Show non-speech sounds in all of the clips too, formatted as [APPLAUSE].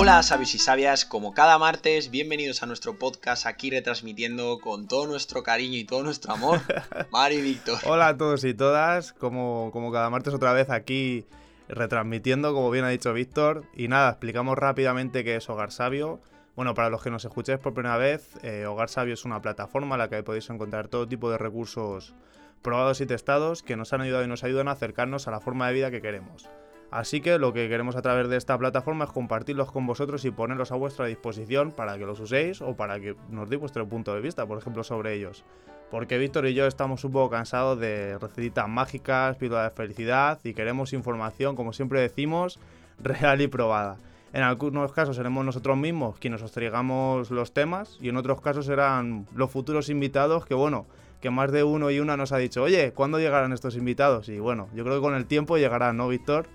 Hola sabios y sabias, como cada martes, bienvenidos a nuestro podcast aquí retransmitiendo con todo nuestro cariño y todo nuestro amor, [LAUGHS] Mario y Víctor. Hola a todos y todas, como, como cada martes otra vez aquí retransmitiendo, como bien ha dicho Víctor. Y nada, explicamos rápidamente qué es Hogar Sabio. Bueno, para los que nos escuchéis por primera vez, eh, Hogar Sabio es una plataforma en la que podéis encontrar todo tipo de recursos probados y testados que nos han ayudado y nos ayudan a acercarnos a la forma de vida que queremos. Así que lo que queremos a través de esta plataforma es compartirlos con vosotros y ponerlos a vuestra disposición para que los uséis o para que nos deis vuestro punto de vista, por ejemplo, sobre ellos. Porque Víctor y yo estamos un poco cansados de recetitas mágicas, píldoras de felicidad y queremos información, como siempre decimos, [LAUGHS] real y probada. En algunos casos seremos nosotros mismos quienes os traigamos los temas y en otros casos serán los futuros invitados que, bueno, que más de uno y una nos ha dicho, oye, ¿cuándo llegarán estos invitados? Y bueno, yo creo que con el tiempo llegarán, ¿no, Víctor?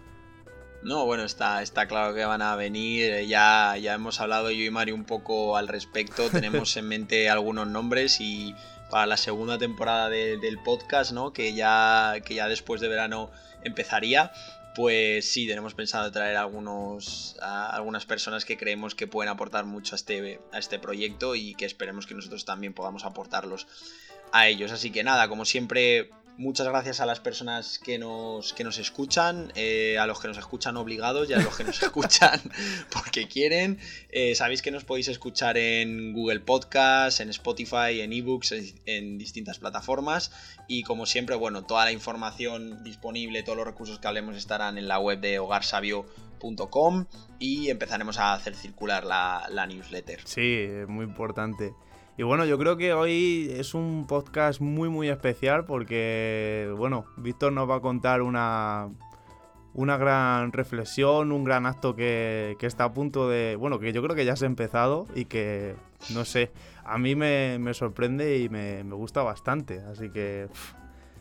No, bueno, está, está claro que van a venir. Eh, ya, ya hemos hablado yo y Mario un poco al respecto. [LAUGHS] Tenemos en mente algunos nombres y para la segunda temporada del podcast, ¿no? Que ya, que ya después de verano empezaría. Pues sí, tenemos pensado traer algunos, a algunas personas que creemos que pueden aportar mucho a este, a este proyecto y que esperemos que nosotros también podamos aportarlos a ellos. Así que nada, como siempre, Muchas gracias a las personas que nos, que nos escuchan, eh, a los que nos escuchan obligados y a los que nos [LAUGHS] escuchan [LAUGHS] porque quieren. Eh, sabéis que nos podéis escuchar en Google Podcast, en Spotify, en eBooks, en, distintas plataformas. Y como siempre, bueno, toda la información disponible, todos los recursos que hablemos estarán en la web de hogarsabio.com y empezaremos a hacer circular la, la newsletter. Sí, muy importante. Y bueno, yo creo que hoy es un podcast muy muy especial porque, bueno, Víctor nos va a contar una, una gran reflexión, un gran acto que, está a punto de, bueno, que yo creo que ya se ha empezado y que, no sé, a mí me, sorprende y me, gusta bastante. Así que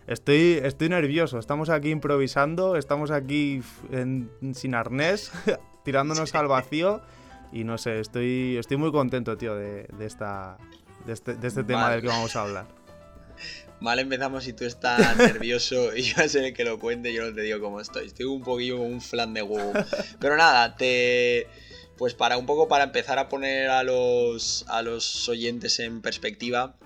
estoy, estoy nervioso, estamos aquí improvisando, estamos aquí sin arnés, [LAUGHS] tirándonos al vacío. Y no sé, estoy, estoy muy contento, tío, de, de esta, de este, este tema del que vamos a hablar. Mal empezamos si tú estás [LAUGHS] nervioso y yo a ser el que lo cuente, yo no te digo cómo estoy. Estoy un poquillo como un flan de huevo. Pero nada, te. Pues para un poco para empezar a poner a los, a los oyentes en perspectiva,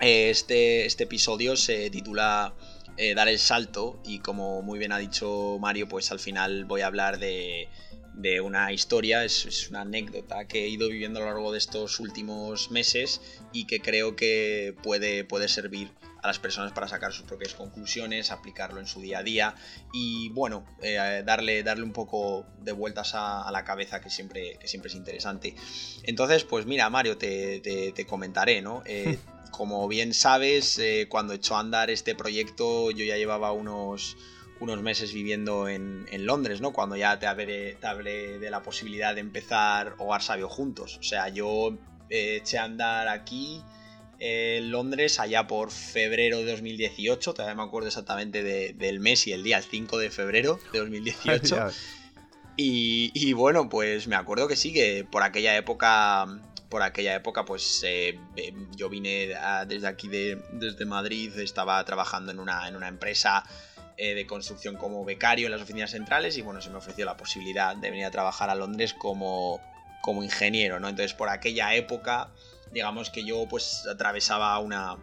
eh, este, este episodio se titula eh, Dar el salto y como muy bien ha dicho Mario, pues al final voy a hablar de, de una historia, es, una anécdota que he ido viviendo a lo largo de estos últimos meses y que creo que puede, puede servir a las personas para sacar sus propias conclusiones, aplicarlo en su día a día y bueno, eh, darle, darle un poco de vueltas a, la cabeza que siempre, que siempre es interesante. Entonces, pues mira, Mario, te, te, comentaré, ¿no? Eh, [LAUGHS] como bien sabes, eh, cuando echó a andar este proyecto yo ya llevaba unos unos meses viviendo en, Londres, ¿no? Cuando ya te hablé, de la posibilidad de empezar Hogar Sabio juntos. O sea, yo eh, eché a andar aquí en Londres allá por febrero de 2018, todavía me acuerdo exactamente del mes y el día, el 5 de febrero de 2018. [LAUGHS] y, bueno, pues me acuerdo que sí, que por aquella época, por aquella época, pues eh, eh, yo vine desde aquí, de, desde Madrid, estaba trabajando en una, en una empresa eh, de construcción como becario en las oficinas centrales y bueno, se me ofreció la posibilidad de venir a trabajar a Londres como, como ingeniero, ¿no? Entonces por aquella época, digamos que yo pues atravesaba una,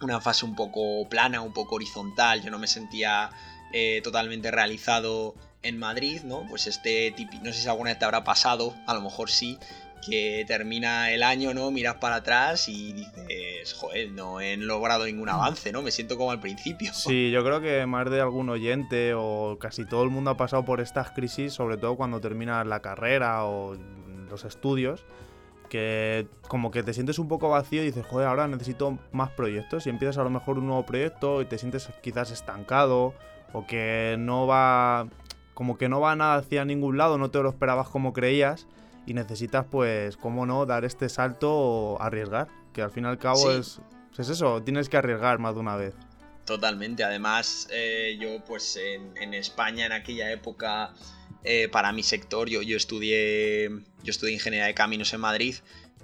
una fase un poco plana, un poco horizontal, yo no me sentía eh, totalmente realizado en Madrid, ¿no? Pues este tipo, no sé si alguna vez te habrá pasado, a lo mejor sí, que termina el año, ¿no? Miras para atrás y dices, joder, no he logrado ningún avance, ¿no? Me siento como al principio. Sí, yo creo que más de algún oyente o casi todo el mundo ha pasado por estas crisis, sobre todo cuando terminas la carrera o los estudios, que como que te sientes un poco vacío y dices, joder, ahora necesito más proyectos y empiezas a lo mejor un nuevo proyecto y te sientes quizás estancado o que no va, como que no va nada hacia ningún lado, no te lo esperabas como creías y necesitas, pues, cómo no, dar este salto o arriesgar, que al fin y al cabo es, es eso, tienes que arriesgar más de una vez. Totalmente, además eh, yo pues en, España en aquella época, eh, para mi sector, yo, yo, estudié, yo estudié ingeniería de caminos en Madrid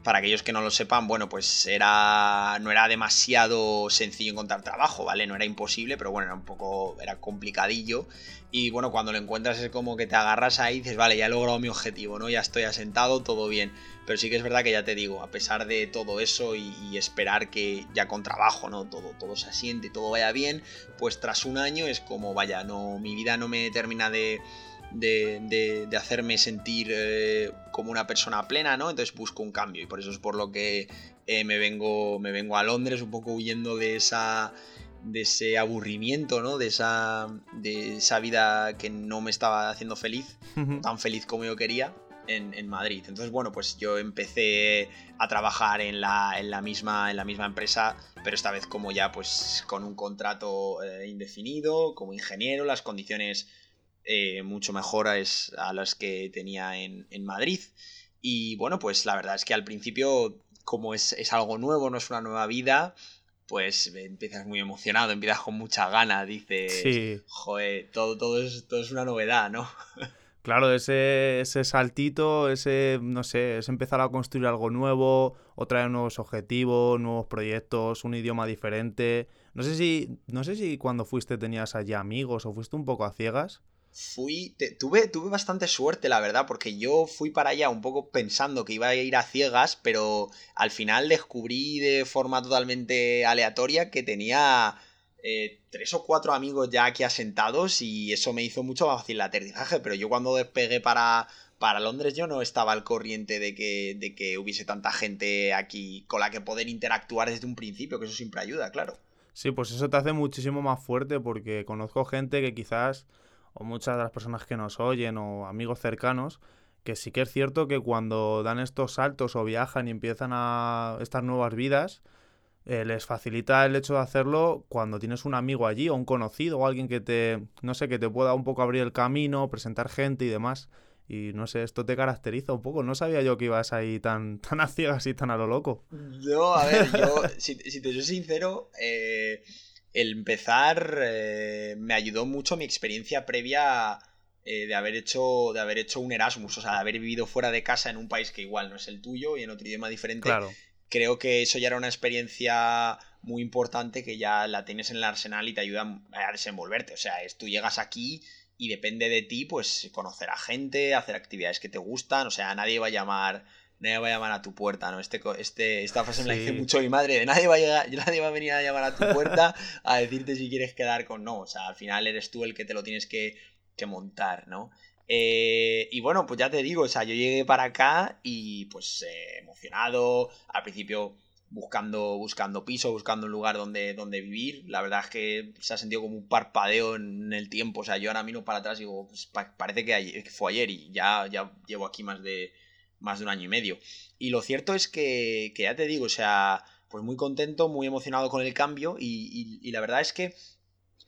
para aquellos que no lo sepan, bueno, pues era no era demasiado sencillo encontrar trabajo, ¿vale? No era imposible, pero bueno, era un poco era complicadillo y bueno, cuando lo encuentras es como que te agarras ahí y dices, vale, ya he logrado mi objetivo, ¿no? Ya estoy asentado, todo bien. Pero sí que es verdad que ya te digo, a pesar de todo eso y, esperar que ya con trabajo, ¿no? Todo, todo se asiente, todo vaya bien, pues tras un año es como, vaya, no, mi vida no me termina de de, hacerme sentir eh, como una persona plena, ¿no? Entonces busco un cambio y por eso es por lo que eh, me, vengo, me vengo a Londres un poco huyendo de esa de ese aburrimiento, ¿no? De esa, de esa vida que no me estaba haciendo feliz, tan feliz como yo quería, en, Madrid. Entonces, bueno, pues yo empecé a trabajar en la, en la, misma, en la misma empresa, pero esta vez como ya pues con un contrato eh, indefinido, como ingeniero, las condiciones eh, mucho mejores a las que tenía en, Madrid. Y bueno, pues la verdad es que al principio, como es, algo nuevo, no es una nueva vida, pues empiezas muy emocionado, empiezas con mucha gana, dices, joder, todo, todo, es, todo es una novedad, ¿no? [LAUGHS] Claro, ese, ese saltito, ese, no sé, es empezar a construir algo nuevo, o traer nuevos objetivos, nuevos proyectos, un idioma diferente. No sé si, no sé si cuando fuiste tenías allá amigos o fuiste un poco a ciegas fui. tuve, tuve bastante suerte, la verdad, porque yo fui para allá un poco pensando que iba a ir a ciegas, pero al final descubrí de forma totalmente aleatoria que tenía eh, tres o cuatro amigos ya aquí asentados y eso me hizo mucho más fácil el aterrizaje. Pero yo cuando despegué para, para Londres, yo no estaba al corriente de que, de que hubiese tanta gente aquí con la que poder interactuar desde un principio, que eso siempre ayuda, claro. Sí, pues eso te hace muchísimo más fuerte porque conozco gente que quizás o muchas de las personas que nos oyen o amigos cercanos, que sí que es cierto que cuando dan estos saltos o viajan y empiezan a estas nuevas vidas, eh, les facilita el hecho de hacerlo cuando tienes un amigo allí o un conocido o alguien que te, no sé, que te pueda un poco abrir el camino, presentar gente y demás. Y no sé, esto te caracteriza un poco. No sabía yo que ibas ahí tan, [LAUGHS] tan a ciegas y tan a lo loco. No, a ver, yo, si, te soy sincero, eh, el empezar eh, me ayudó mucho mi experiencia previa eh, de, haber hecho, de haber hecho un Erasmus, o sea, de haber vivido fuera de casa en un país que igual no es el tuyo y en otro idioma diferente. Claro. Creo que eso ya era una experiencia muy importante que ya la tienes en el arsenal y te ayuda a desenvolverte. O sea, es, tú llegas aquí y depende de ti, pues conocer a gente, hacer actividades que te gustan. O sea, nadie va a llamar nadie va a llamar a tu puerta, ¿no? Este, este, esta frase me la dice mucho mi madre, de nadie va, a llegar, [LAUGHS] nadie va a venir a llamar a tu puerta a decirte si quieres quedar con no, o sea, al final eres tú el que te lo tienes que, montar, ¿no? Eh, y bueno, pues ya te digo, o sea, yo llegué para acá y pues eh, emocionado, al principio buscando, buscando piso, buscando un lugar donde, donde vivir. La verdad es que se ha sentido como un parpadeo en el tiempo. O sea, yo ahora miro para atrás y digo, pues parece que, fue ayer y ya, ya llevo aquí más de, más de un año y medio. Y lo cierto es que, que ya te digo, o sea, pues muy contento, muy emocionado con el cambio y, y, la verdad es que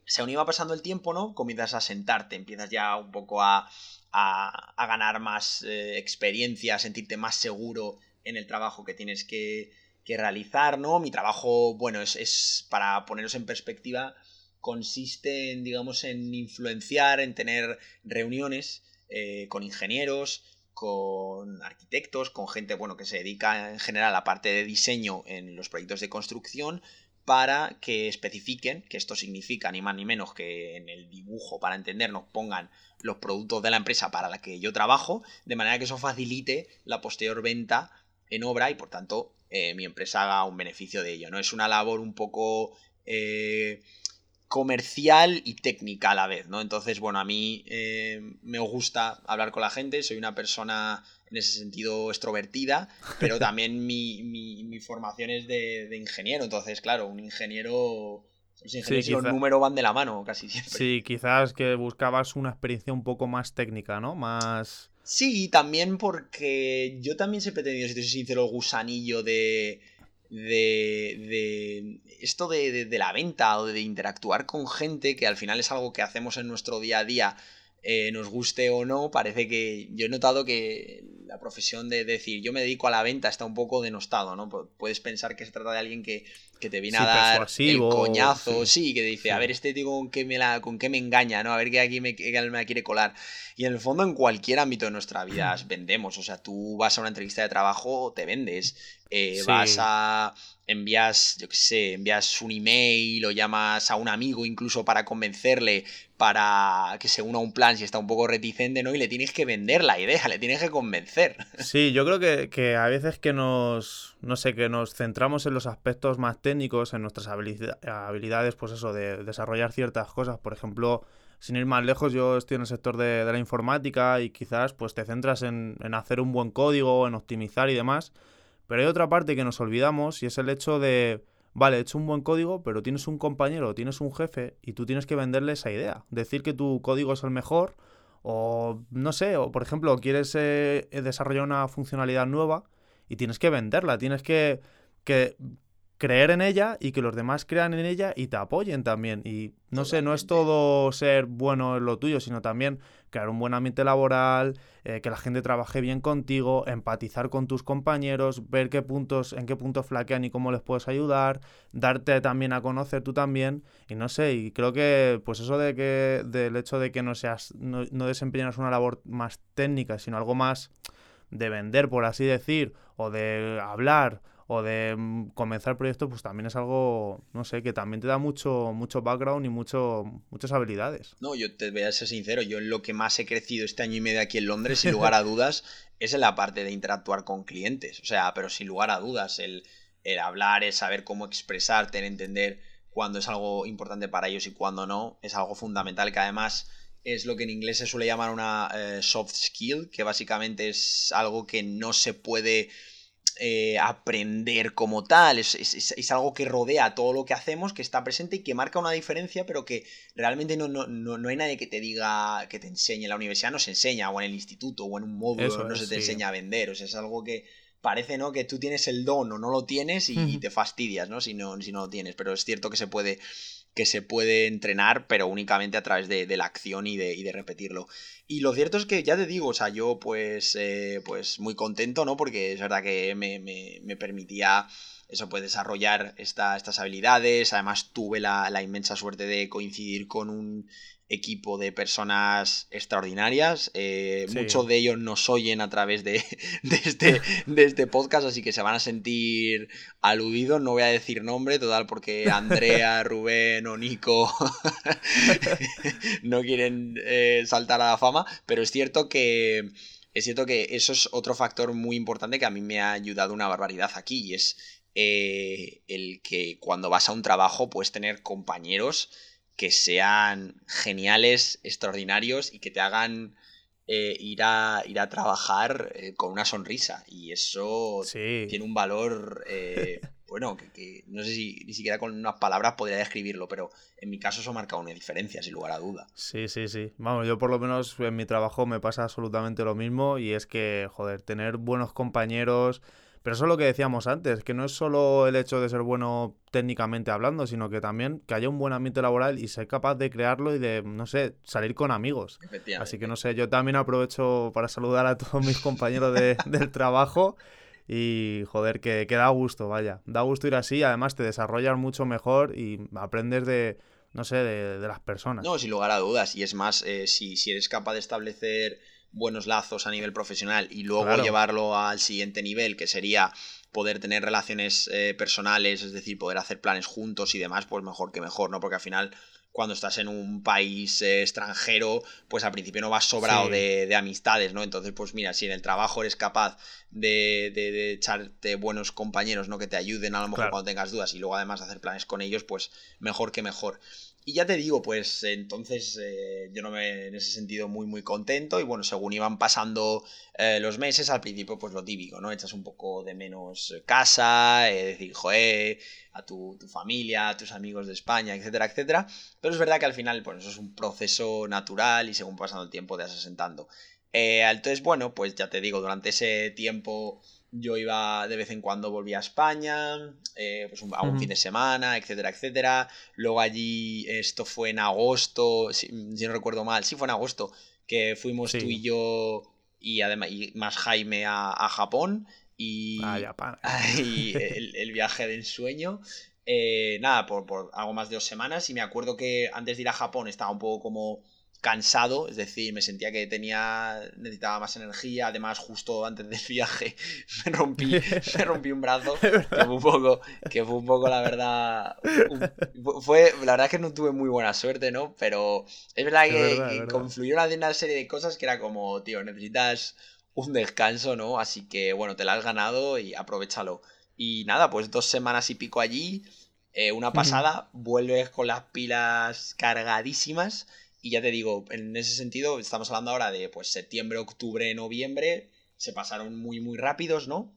según iba pasando el tiempo, ¿no? Comienzas a sentarte, empiezas ya un poco a, a, a ganar más eh, experiencia, a sentirte más seguro en el trabajo que tienes que, que realizar, ¿no? Mi trabajo, bueno, es, es, para poneros en perspectiva, consiste en, digamos, en influenciar, en tener reuniones eh, con ingenieros, con arquitectos, con gente bueno, que se dedica en general a la parte de diseño en los proyectos de construcción para que especifiquen, que esto significa ni más ni menos que en el dibujo, para entendernos, pongan los productos de la empresa para la que yo trabajo, de manera que eso facilite la posterior venta en obra y por tanto eh, mi empresa haga un beneficio de ello. ¿no? Es una labor un poco eh, comercial y técnica a la vez, ¿no? Entonces, bueno, a mí eh, me gusta hablar con la gente, soy una persona en ese sentido extrovertida, pero [LAUGHS] también mi, formación es de, ingeniero, entonces, claro, un ingeniero... Los ingenieros y los números van de la mano casi siempre. Sí, quizás que buscabas una experiencia un poco más técnica, ¿no? Más... Sí, también porque yo también siempre he tenido, si te soy sincero, el gusanillo de de, esto de, la venta o de interactuar con gente, que al final es algo que hacemos en nuestro día a día eh, nos guste o no, parece que yo he notado que la profesión de decir yo me dedico a la venta está un poco denostado, ¿no? Puedes pensar que se trata de alguien que, te viene a dar el coñazo, sí, que dice, a ver, este tío con qué me, la, con qué me engaña, ¿no? A ver qué aquí me, me quiere colar. Y en el fondo, en cualquier ámbito de nuestra vida vendemos. O sea, tú vas a una entrevista de trabajo, te vendes. Eh, vas a. envías, yo qué sé, envías un email o llamas a un amigo incluso para convencerle para que se una a un plan si está un poco reticente, ¿no? Y le tienes que vender la idea, le tienes que convencer. [LAUGHS] Sí, yo creo que, que a veces que nos, no sé, que nos centramos en los aspectos más técnicos, en nuestras habilidades, pues eso, de desarrollar ciertas cosas. Por ejemplo, sin ir más lejos, yo estoy en el sector de, de la informática y quizás pues te centras en, en hacer un buen código, en optimizar y demás. Pero hay otra parte que nos olvidamos y es el hecho de, vale, he hecho un buen código, pero tienes un compañero, tienes un jefe y tú tienes que venderle esa idea. Decir que tu código es el mejor o no sé, o por ejemplo, quieres eh, desarrollar una funcionalidad nueva y tienes que venderla, tienes que, que creer en ella y que los demás crean en ella y te apoyen también. Y no sé, no es todo ser bueno en lo tuyo, sino también crear un buen ambiente laboral, eh, que la gente trabaje bien contigo, empatizar con tus compañeros, ver qué puntos, en qué puntos flaquean y cómo les puedes ayudar, darte también a conocer tú también. Y no sé, y creo que pues eso de que, del hecho de que no seas, no, no desempeñas una labor más técnica, sino algo más de vender, por así decir, o de hablar o de mm, comenzar proyectos, pues también es algo, no sé, que también te da mucho, mucho background y mucho, muchas habilidades. No, yo te voy a ser sincero, yo en lo que más he crecido este año y medio aquí en Londres, sin [LAUGHS] lugar a dudas, es en la parte de interactuar con clientes. O sea, pero sin lugar a dudas, el, hablar, el saber cómo expresarte, el entender cuándo es algo importante para ellos y cuándo no, es algo fundamental que además es lo que en inglés se suele llamar una eh, soft skill, que básicamente es algo que no se puede eh, aprender como tal, es, algo que rodea todo lo que hacemos, que está presente y que marca una diferencia, pero que realmente no, no, no, hay nadie que te diga, que te enseñe. En la universidad no se enseña, o en el instituto, o en un módulo, no se te enseña a vender, o sea, es algo que parece, ¿no? Que tú tienes el don o no lo tienes y, te fastidias, ¿no? Si, ¿no? si no lo tienes, pero es cierto que se puede que se puede entrenar, pero únicamente a través de, la acción y de, repetirlo. Y lo cierto es que ya te digo, o sea, yo pues, eh, pues muy contento, ¿no? Porque es verdad que me, me, permitía eso, pues desarrollar estas habilidades. Además tuve la, la inmensa suerte de coincidir con un equipo de personas extraordinarias. Eh, muchos de ellos nos oyen a través [LAUGHS] de, este, de, este, podcast, así que se van a sentir aludidos. No voy a decir nombre, total, porque Andrea, [LAUGHS] Rubén o Nico [LAUGHS] no quieren eh, saltar a la fama, pero es cierto que... Es cierto que eso es otro factor muy importante que a mí me ha ayudado una barbaridad aquí y es eh, el que cuando vas a un trabajo puedes tener compañeros que sean geniales, extraordinarios y que te hagan eh, ir, a, ir a trabajar eh, con una sonrisa. Y eso tiene un valor, eh, [LAUGHS] bueno, que, no sé si ni siquiera con unas palabras podría describirlo, pero en mi caso eso marca una diferencia, sin lugar a duda. Sí, sí, sí. Vamos, yo por lo menos en mi trabajo me pasa absolutamente lo mismo y es que, joder, tener buenos compañeros pero eso es lo que decíamos antes, que no es solo el hecho de ser bueno técnicamente hablando, sino que también que haya un buen ambiente laboral y ser capaz de crearlo y de, no sé, salir con amigos. Así que no sé, yo también aprovecho para saludar a todos mis compañeros [LAUGHS] del trabajo. Y joder, que, que, da gusto, vaya. Da gusto ir así, además te desarrollas mucho mejor y aprendes de, no sé, de, las personas. No, sin lugar a dudas. Y es más, eh, si, si eres capaz de establecer buenos lazos a nivel profesional y luego llevarlo al siguiente nivel, que sería poder tener relaciones eh, personales, es decir, poder hacer planes juntos y demás, pues mejor que mejor, ¿no? Porque al final, cuando estás en un país eh, extranjero, pues al principio no vas sobrado de, amistades, ¿no? Entonces, pues mira, si en el trabajo eres capaz de, de, echarte buenos compañeros, ¿no? Que te ayuden a lo mejor cuando tengas dudas y luego además hacer planes con ellos, pues mejor que mejor. Y ya te digo, pues entonces eh, yo no me en ese sentido muy muy contento y bueno, según iban pasando eh, los meses, al principio pues lo típico, ¿no? Echas un poco de menos casa, eh, decir, joe, a tu, familia, a tus amigos de España, etcétera, etcétera. Pero es verdad que al final, pues eso es un proceso natural y según pasando el tiempo te vas asentando. entonces, bueno, pues ya te digo, durante ese tiempo yo iba de vez en cuando volvía a España, eh, pues a un fin de semana, etcétera, etcétera. Luego allí, esto fue en agosto, si, no recuerdo mal, sí fue en agosto, que fuimos tú y yo y además y más Jaime a, Japón y, [LAUGHS] el, viaje del sueño. Eh, nada, por, por, algo más de dos semanas y me acuerdo que antes de ir a Japón estaba un poco como cansado, es decir, me sentía que tenía necesitaba más energía, además justo antes del [LAUGHS] viaje me rompí, me rompí un brazo, [LAUGHS] que fue un poco, que fue un poco la verdad, fue la verdad que no tuve muy buena suerte, ¿no? Pero es verdad que, confluyeron una serie de cosas que era como, tío, necesitas un descanso, ¿no? Así que bueno, te la has ganado y aprovechalo. Y nada, pues dos semanas y pico allí, eh, una pasada, vuelves con las pilas cargadísimas y ya te digo, en ese sentido, estamos hablando ahora de pues septiembre, octubre, noviembre, se pasaron muy, muy rápidos, ¿no?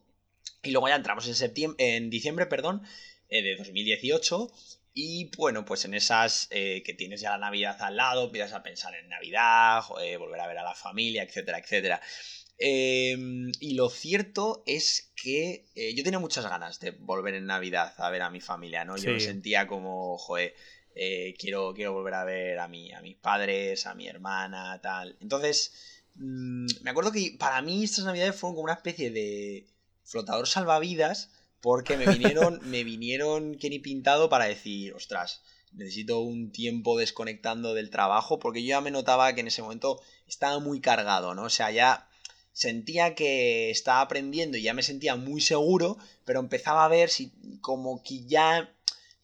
Y luego ya entramos en septiembre, en diciembre, perdón, eh, de 2018. Y bueno, pues en esas eh, que tienes ya la Navidad al lado, empiezas a pensar en Navidad, volver a ver a la familia, etcétera, etcétera. Em, y lo cierto es que eh, yo tenía muchas ganas de volver en Navidad a ver a mi familia, ¿no? Yo me sentía como, joder, eh, quiero, quiero volver a ver a, mi, a mis padres, a mi hermana, tal. Entonces, mm, me acuerdo que para mí estas navidades fueron como una especie de flotador salvavidas porque me vinieron, [LAUGHS] me vinieron Kenny pintado para decir, ostras, necesito un tiempo desconectando del trabajo porque yo ya me notaba que en ese momento estaba muy cargado, ¿no? O sea, ya sentía que estaba aprendiendo y ya me sentía muy seguro, pero empezaba a ver si como que ya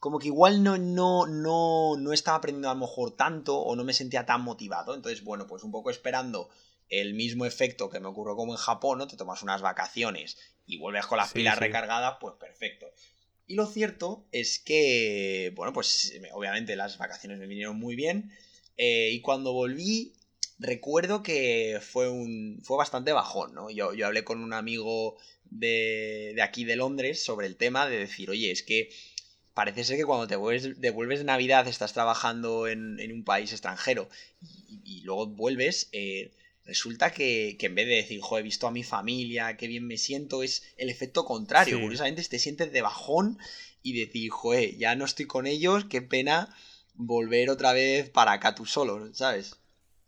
como que igual no, no, no, no estaba aprendiendo a lo mejor tanto o no me sentía tan motivado. Entonces, bueno, pues un poco esperando el mismo efecto que me ocurrió como en Japón, ¿no? Te tomas unas vacaciones y vuelves con las pilas recargadas, pues perfecto. Y lo cierto es que, bueno, pues obviamente las vacaciones me vinieron muy bien. Eh, y cuando volví, recuerdo que fue un. fue bastante bajón, ¿no? Yo, yo hablé con un amigo de, de aquí de Londres sobre el tema de decir, oye, es que parece ser que cuando te devuelves de Navidad estás trabajando en, un país extranjero y, luego vuelves, eh, resulta que, en vez de decir, jo, he visto a mi familia, qué bien me siento, es el efecto contrario. Curiosamente te sientes de bajón y decir, joe, ya no estoy con ellos, qué pena volver otra vez para acá tú solo, ¿sabes?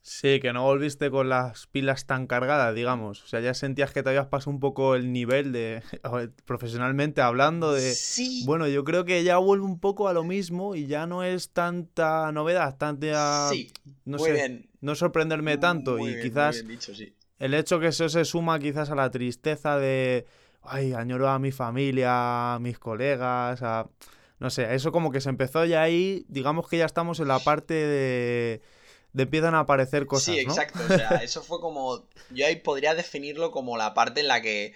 Sí, que no volviste con las pilas tan cargadas, digamos. O sea, ya sentías que te habías pasado un poco el nivel de, [LAUGHS] profesionalmente hablando de... Sí. Bueno, yo creo que ya vuelve un poco a lo mismo y ya no es tanta novedad, tanta... Sí, no muy bien. No sorprenderme tanto y quizás... dicho, sí. El hecho que eso se suma quizás a la tristeza de... Ay, añoro a mi familia, a mis colegas, a... No sé, eso como que se empezó ya ahí, digamos que ya estamos en la parte de empiezan a aparecer cosas. Sí, exacto. O sea, [LAUGHS] eso fue como. Yo ahí podría definirlo como la parte en la que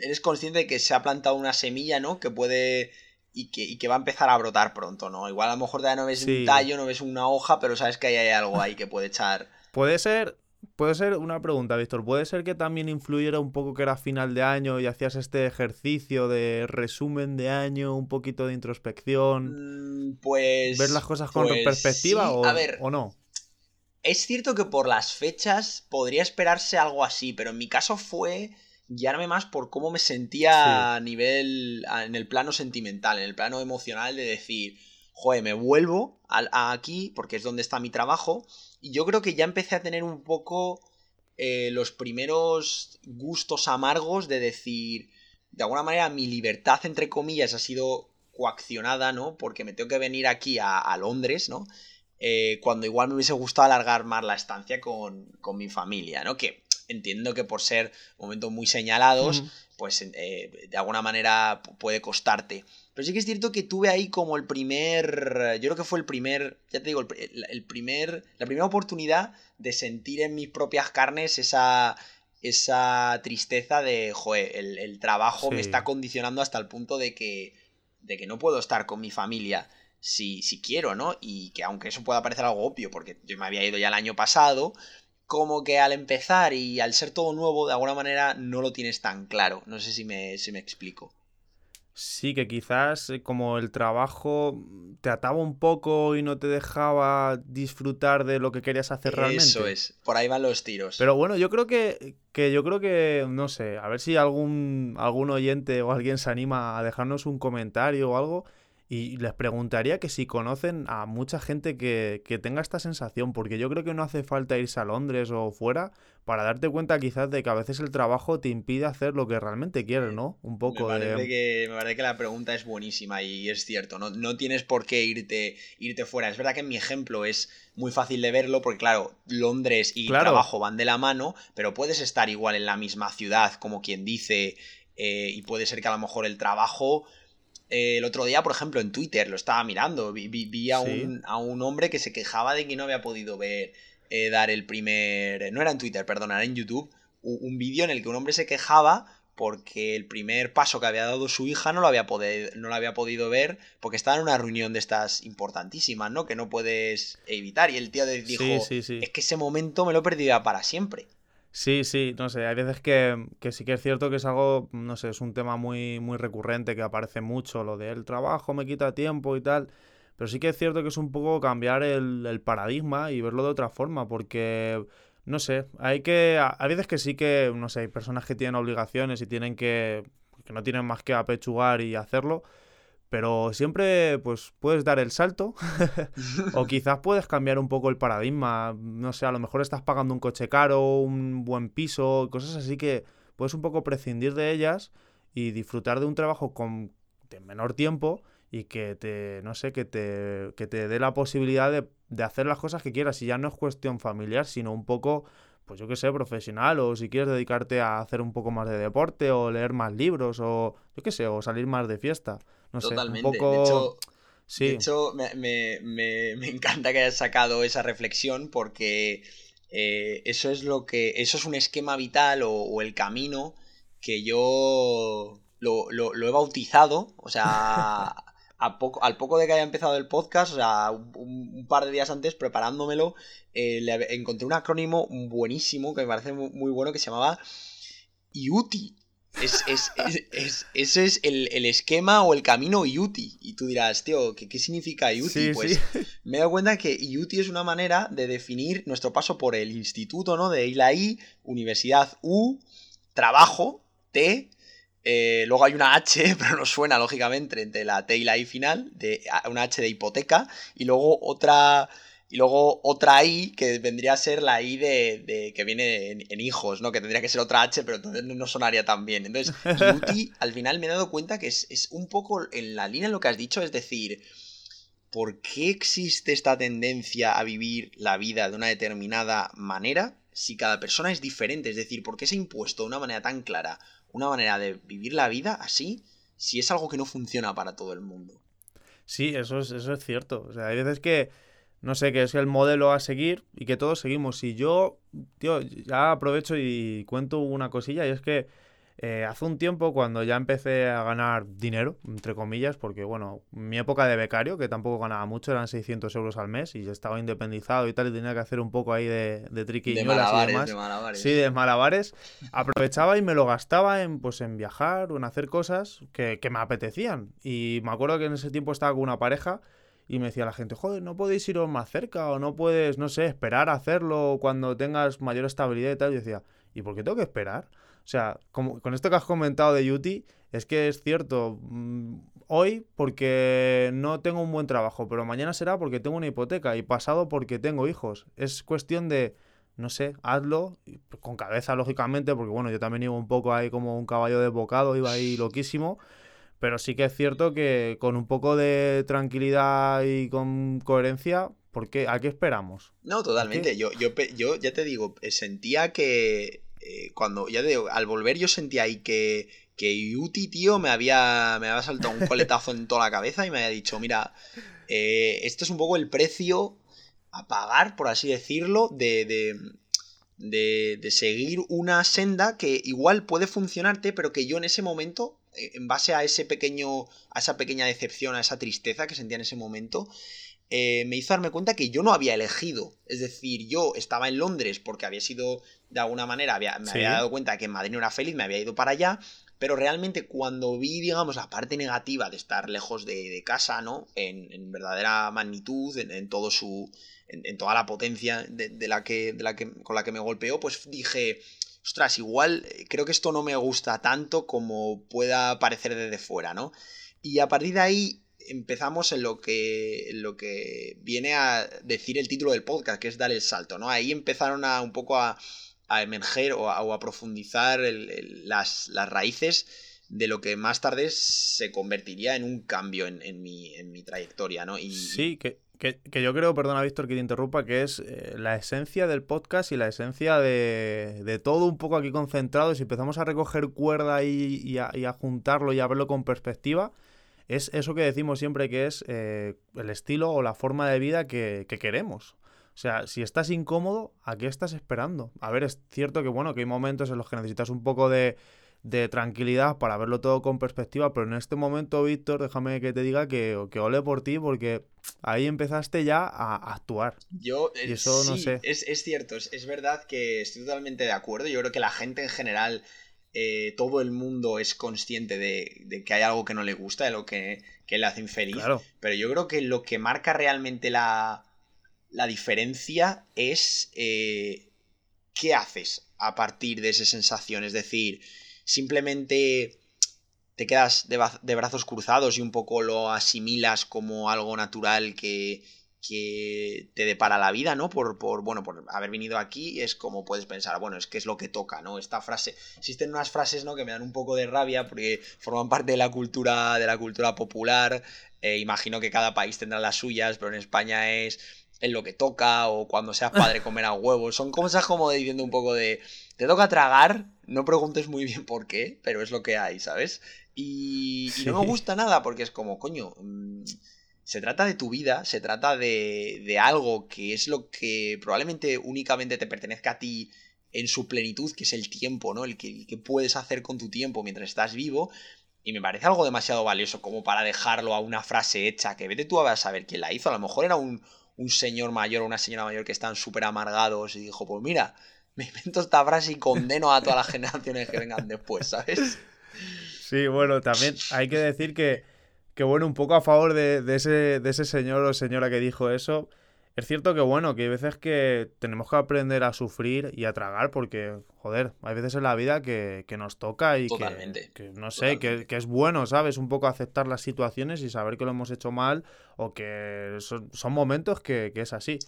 eres consciente de que se ha plantado una semilla, ¿no? Que puede. Y que, y que va a empezar a brotar pronto, ¿no? Igual a lo mejor ya no ves un tallo, no ves una hoja, pero sabes que ahí hay algo ahí que puede echar. Puede ser Puede ser una pregunta, Víctor. ¿Puede ser que también influyera un poco que era final de año y hacías este ejercicio de resumen de año, un poquito de introspección? Mm, pues. ¿Ver las cosas con pues perspectiva o, o no? Es cierto que por las fechas podría esperarse algo así, pero en mi caso fue guiarme más por cómo me sentía a nivel. en el plano sentimental, en el plano emocional de decir, joder, me vuelvo aquí porque es donde está mi trabajo y yo creo que ya empecé a tener un poco eh, los primeros gustos amargos de decir, de alguna manera mi libertad, entre comillas, ha sido coaccionada, ¿no? Porque me tengo que venir aquí a, Londres, ¿no? Eh, cuando igual me hubiese gustado alargar más la estancia con, con, mi familia, ¿no? Que entiendo que por ser momentos muy señalados, pues eh, de alguna manera puede costarte. Pero sí que es cierto que tuve ahí como el primer, yo creo que fue el primer, ya te digo, el, primer, la primera oportunidad de sentir en mis propias carnes esa, esa tristeza de, joder, el, trabajo me está condicionando hasta el punto de que, de que no puedo estar con mi familia si, si quiero, ¿no? Y que aunque eso pueda parecer algo obvio, porque yo me había ido ya el año pasado, como que al empezar y al ser todo nuevo, de alguna manera no lo tienes tan claro. No sé si me, si me explico. Sí, que quizás eh, como el trabajo te ataba un poco y no te dejaba disfrutar de lo que querías hacer realmente. Eso es, por ahí van los tiros. Pero bueno, yo creo que, que yo creo que, no sé, a ver si algún, algún oyente o alguien se anima a dejarnos un comentario o algo Y les preguntaría que si conocen a mucha gente que, que, tenga esta sensación, porque yo creo que no hace falta irse a Londres o fuera para darte cuenta quizás de que a veces el trabajo te impide hacer lo que realmente quieres, ¿no? Un poco me parece, que, me parece que la pregunta es buenísima y es cierto, no, no tienes por qué irte, irte fuera. Es verdad que en mi ejemplo es muy fácil de verlo porque, claro, Londres y trabajo van de la mano, pero puedes estar igual en la misma ciudad, como quien dice, eh, y puede ser que a lo mejor el trabajo el otro día, por ejemplo, en Twitter, lo estaba mirando, vi, a, un, a, un, hombre que se quejaba de que no había podido ver eh, dar el primer... No era en Twitter, perdón, era en YouTube, un, vídeo en el que un hombre se quejaba porque el primer paso que había dado su hija no lo había, no lo había podido ver porque estaba en una reunión de estas importantísimas, ¿no? Que no puedes evitar. Y el tío dijo, es que ese momento me lo he perdido para siempre. Sí, sí, no sé, hay veces que, sí que es cierto que es algo, no sé, es un tema muy, muy recurrente que aparece mucho, lo del trabajo me quita tiempo y tal, pero sí que es cierto que es un poco cambiar el, paradigma y verlo de otra forma, porque, no sé, hay que, hay veces que sí que, no sé, hay personas que tienen obligaciones y tienen que, que no tienen más que apechugar y hacerlo, pero siempre pues puedes dar el salto [LAUGHS] o [LAUGHS] quizás puedes cambiar un poco el paradigma, no sé, a lo mejor estás pagando un coche caro, un buen piso, cosas así que puedes un poco prescindir de ellas y disfrutar de un trabajo con de menor tiempo y que te, no sé, que te, que te dé la posibilidad de, de hacer las cosas que quieras y ya no es cuestión familiar, sino un poco pues yo qué sé, profesional, o si quieres dedicarte a hacer un poco más de deporte, o leer más libros, o yo qué sé, o salir más de fiesta. No Totalmente. Sé, un poco... De hecho, sí. de hecho me, encanta que hayas sacado esa reflexión porque eh, eso es lo que. Eso es un esquema vital o, el camino que yo lo, he bautizado. O sea. [LAUGHS] poco, al poco de que haya empezado el podcast, o sea, un, par de días antes, preparándomelo, eh, le encontré un acrónimo buenísimo que me parece muy, muy bueno que se llamaba IUTI. Es, es, es, ese es el, esquema o el camino IUTI. Y tú dirás, tío, ¿qué, qué significa IUTI? pues me he dado cuenta que IUTI es una manera de definir nuestro paso por el instituto, ¿no? De la I, universidad U, trabajo, T, eh, luego hay una H, [LAUGHS] pero no suena lógicamente entre la T y la I final, de, una H de hipoteca, y luego otra y luego otra I que vendría a ser la I de, que viene en, hijos, ¿no? Que tendría que ser otra H, pero entonces no sonaría tan bien. Entonces, Yuti, [LAUGHS] al final me he dado cuenta que es, un poco en la línea en lo que has dicho, es decir, ¿por qué existe esta tendencia a vivir la vida de una determinada manera si cada persona es diferente? Es decir, ¿por qué se ha impuesto de una manera tan clara una manera de vivir la vida así si es algo que no funciona para todo el mundo? Sí, eso es, eso es cierto. O sea, hay veces que no sé, que es el modelo a seguir y que todos seguimos. Y yo, tío, ya aprovecho y cuento una cosilla y es que eh, hace un tiempo cuando ya empecé a ganar dinero, entre comillas, porque bueno, mi época de becario, que tampoco ganaba mucho, eran 600 euros al mes y estaba independizado y tal, y tenía que hacer un poco ahí de, de triquiñuelas y demás. De malabares. Sí, de malabares. Aprovechaba y me lo gastaba en, pues, en viajar o en hacer cosas que, que me apetecían. Y me acuerdo que en ese tiempo estaba con una pareja y me decía la gente, joder, no podéis iros más cerca o no puedes, no sé, esperar a hacerlo cuando tengas mayor estabilidad y tal. Y yo decía, ¿y por qué tengo que esperar? O sea, como, con esto que has comentado de Yuti, es que es cierto, mm, hoy porque no tengo un buen trabajo, pero mañana será porque tengo una hipoteca y pasado porque tengo hijos. Es cuestión de, no sé, hazlo con cabeza, lógicamente, porque bueno, yo también iba un poco ahí como un caballo desbocado, iba ahí loquísimo. Pero sí que es cierto que con un poco de tranquilidad y con coherencia, ¿por qué? ¿a qué esperamos? No, totalmente. Yo, yo, yo ya te digo, eh, sentía que eh, cuando, ya te digo, al volver yo sentía ahí que, que Uti, tío, me había, me había saltado un coletazo en toda la cabeza y me había dicho, mira, eh, esto es un poco el precio a pagar, por así decirlo, de, de, de, de seguir una senda que igual puede funcionarte, pero que yo en ese momento en base a ese pequeño, a esa pequeña decepción, a esa tristeza que sentía en ese momento, eh, me hizo darme cuenta que yo no había elegido. Es decir, yo estaba en Londres porque había sido, de alguna manera, me había dado cuenta que en Madrid no era feliz, me había ido para allá. Pero realmente cuando vi, digamos, la parte negativa de estar lejos de, casa, ¿no? En, verdadera magnitud, en, todo su. En, toda la potencia de, la que, de la que, con la que me golpeó, pues dije ostras, igual eh, creo que esto no me gusta tanto como pueda parecer desde fuera, ¿no? Y a partir de ahí empezamos en lo que, lo que viene a decir el título del podcast, que es dar el salto, ¿no? Ahí empezaron a un poco a, emerger o a, profundizar las, raíces de lo que más tarde se convertiría en un cambio en, mi, en mi, trayectoria, ¿no? Y, sí, que, que, yo creo, perdona Víctor que te interrumpa, que es eh, la esencia del podcast y la esencia de, todo un poco aquí concentrado. Si empezamos a recoger cuerda y, a, juntarlo y a verlo con perspectiva, es eso que decimos siempre que es eh, el estilo o la forma de vida que, que, queremos. O sea, si estás incómodo, ¿a qué estás esperando? A ver, es cierto que bueno, que hay momentos en los que necesitas un poco de de tranquilidad para verlo todo con perspectiva, pero en este momento, Víctor, déjame que te diga que, que ole por ti porque ahí empezaste ya a actuar. Yo, y eso no sé. Es, cierto, es, verdad que estoy totalmente de acuerdo. Yo creo que la gente en general, eh, todo el mundo es consciente de, que hay algo que no le gusta, de lo que, le hace infeliz. Pero yo creo que lo que marca realmente la, la diferencia es eh, qué haces a partir de esa sensación. Es decir, simplemente te quedas de, brazos cruzados y un poco lo asimilas como algo natural que, te depara la vida, ¿no? Por, por, bueno, por haber venido aquí, es como puedes pensar, bueno, es que es lo que toca, ¿no? Esta frase, existen unas frases, ¿no? Que me dan un poco de rabia porque forman parte de la cultura, de la cultura popular, eh, imagino que cada país tendrá las suyas, pero en España es en lo que toca o cuando seas padre comer a huevos, son cosas como diciendo un poco de te toca tragar, no preguntes muy bien por qué, pero es lo que hay, ¿sabes? Y, no me gusta nada porque es como, coño, mm, se trata de tu vida, se trata de, de algo que es lo que probablemente únicamente te pertenezca a ti en su plenitud, que es el tiempo, ¿no? El que, que puedes hacer con tu tiempo mientras estás vivo. Y me parece algo demasiado valioso como para dejarlo a una frase hecha que vete tú a saber quién la hizo. A lo mejor era un, un señor mayor o una señora mayor que están súper amargados y dijo, pues mira, [LAUGHS] me invento esta frase y condeno a todas las [LAUGHS] generaciones que vengan después, ¿sabes? Sí, bueno, también hay que decir que, que bueno, un poco a favor de, ese, de ese señor o señora que dijo eso, es cierto que bueno, que hay veces que tenemos que aprender a sufrir y a tragar porque, joder, hay veces en la vida que, nos toca y que, no sé, que, es bueno, ¿sabes? Un poco aceptar las situaciones y saber que lo hemos hecho mal o que son, son momentos que, que es así.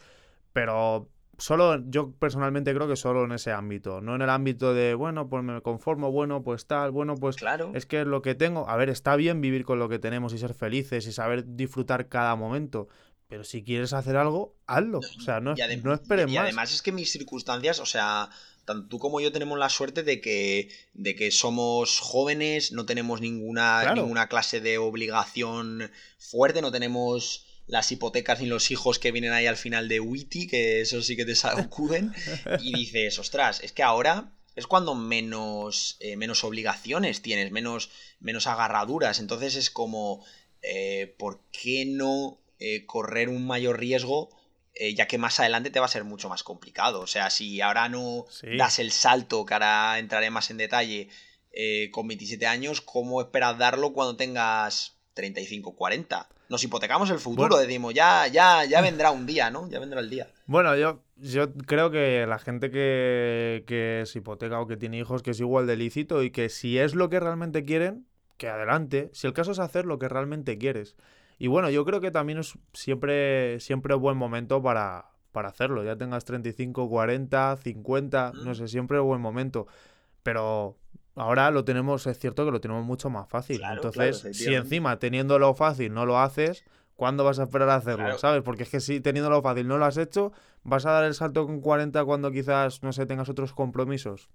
Pero solo, yo personalmente creo que solo en ese ámbito, no en el ámbito de, bueno, pues me conformo, bueno, pues tal, bueno, pues claro. es que es lo que tengo. A ver, está bien vivir con lo que tenemos y ser felices y saber disfrutar cada momento, pero si quieres hacer algo, hazlo. O sea, no, no esperes más. Y además es que mis circunstancias, o sea, tanto tú como yo tenemos la suerte de que, de que somos jóvenes, no tenemos ninguna, ninguna clase de obligación fuerte, no tenemos las hipotecas ni los hijos que vienen ahí al final de Witty, que eso sí que te [LAUGHS] sacuden, y dices, ostras, es que ahora es cuando menos, eh, menos obligaciones tienes, menos, menos agarraduras, entonces es como, eh, ¿por qué no eh, correr un mayor riesgo? ya que más adelante te va a ser mucho más complicado. O sea, si ahora no das el salto, que ahora entraré más en detalle, con 27 años, ¿cómo esperas darlo cuando tengas 35, 40? nos hipotecamos el futuro, decimos, ya, ya, ya [LAUGHS] vendrá un día, ¿no? Ya vendrá el día. Bueno, yo, yo creo que la gente que, que se hipoteca o que tiene hijos, que es igual de lícito y que si es lo que realmente quieren, que adelante. Si el caso es hacer lo que realmente quieres. Y bueno, yo creo que también es siempre, siempre buen momento para, para hacerlo. Ya tengas 35, 40, 50, no mm. sé, siempre es buen momento. Pero Ahora lo tenemos, es cierto que lo tenemos mucho más fácil. Entonces, si encima teniéndolo fácil no lo haces, ¿cuándo vas a esperar a hacerlo? ¿Sabes? Porque es que si teniéndolo fácil no lo has hecho, vas a dar el salto con 40 cuando quizás, no sé, tengas otros compromisos.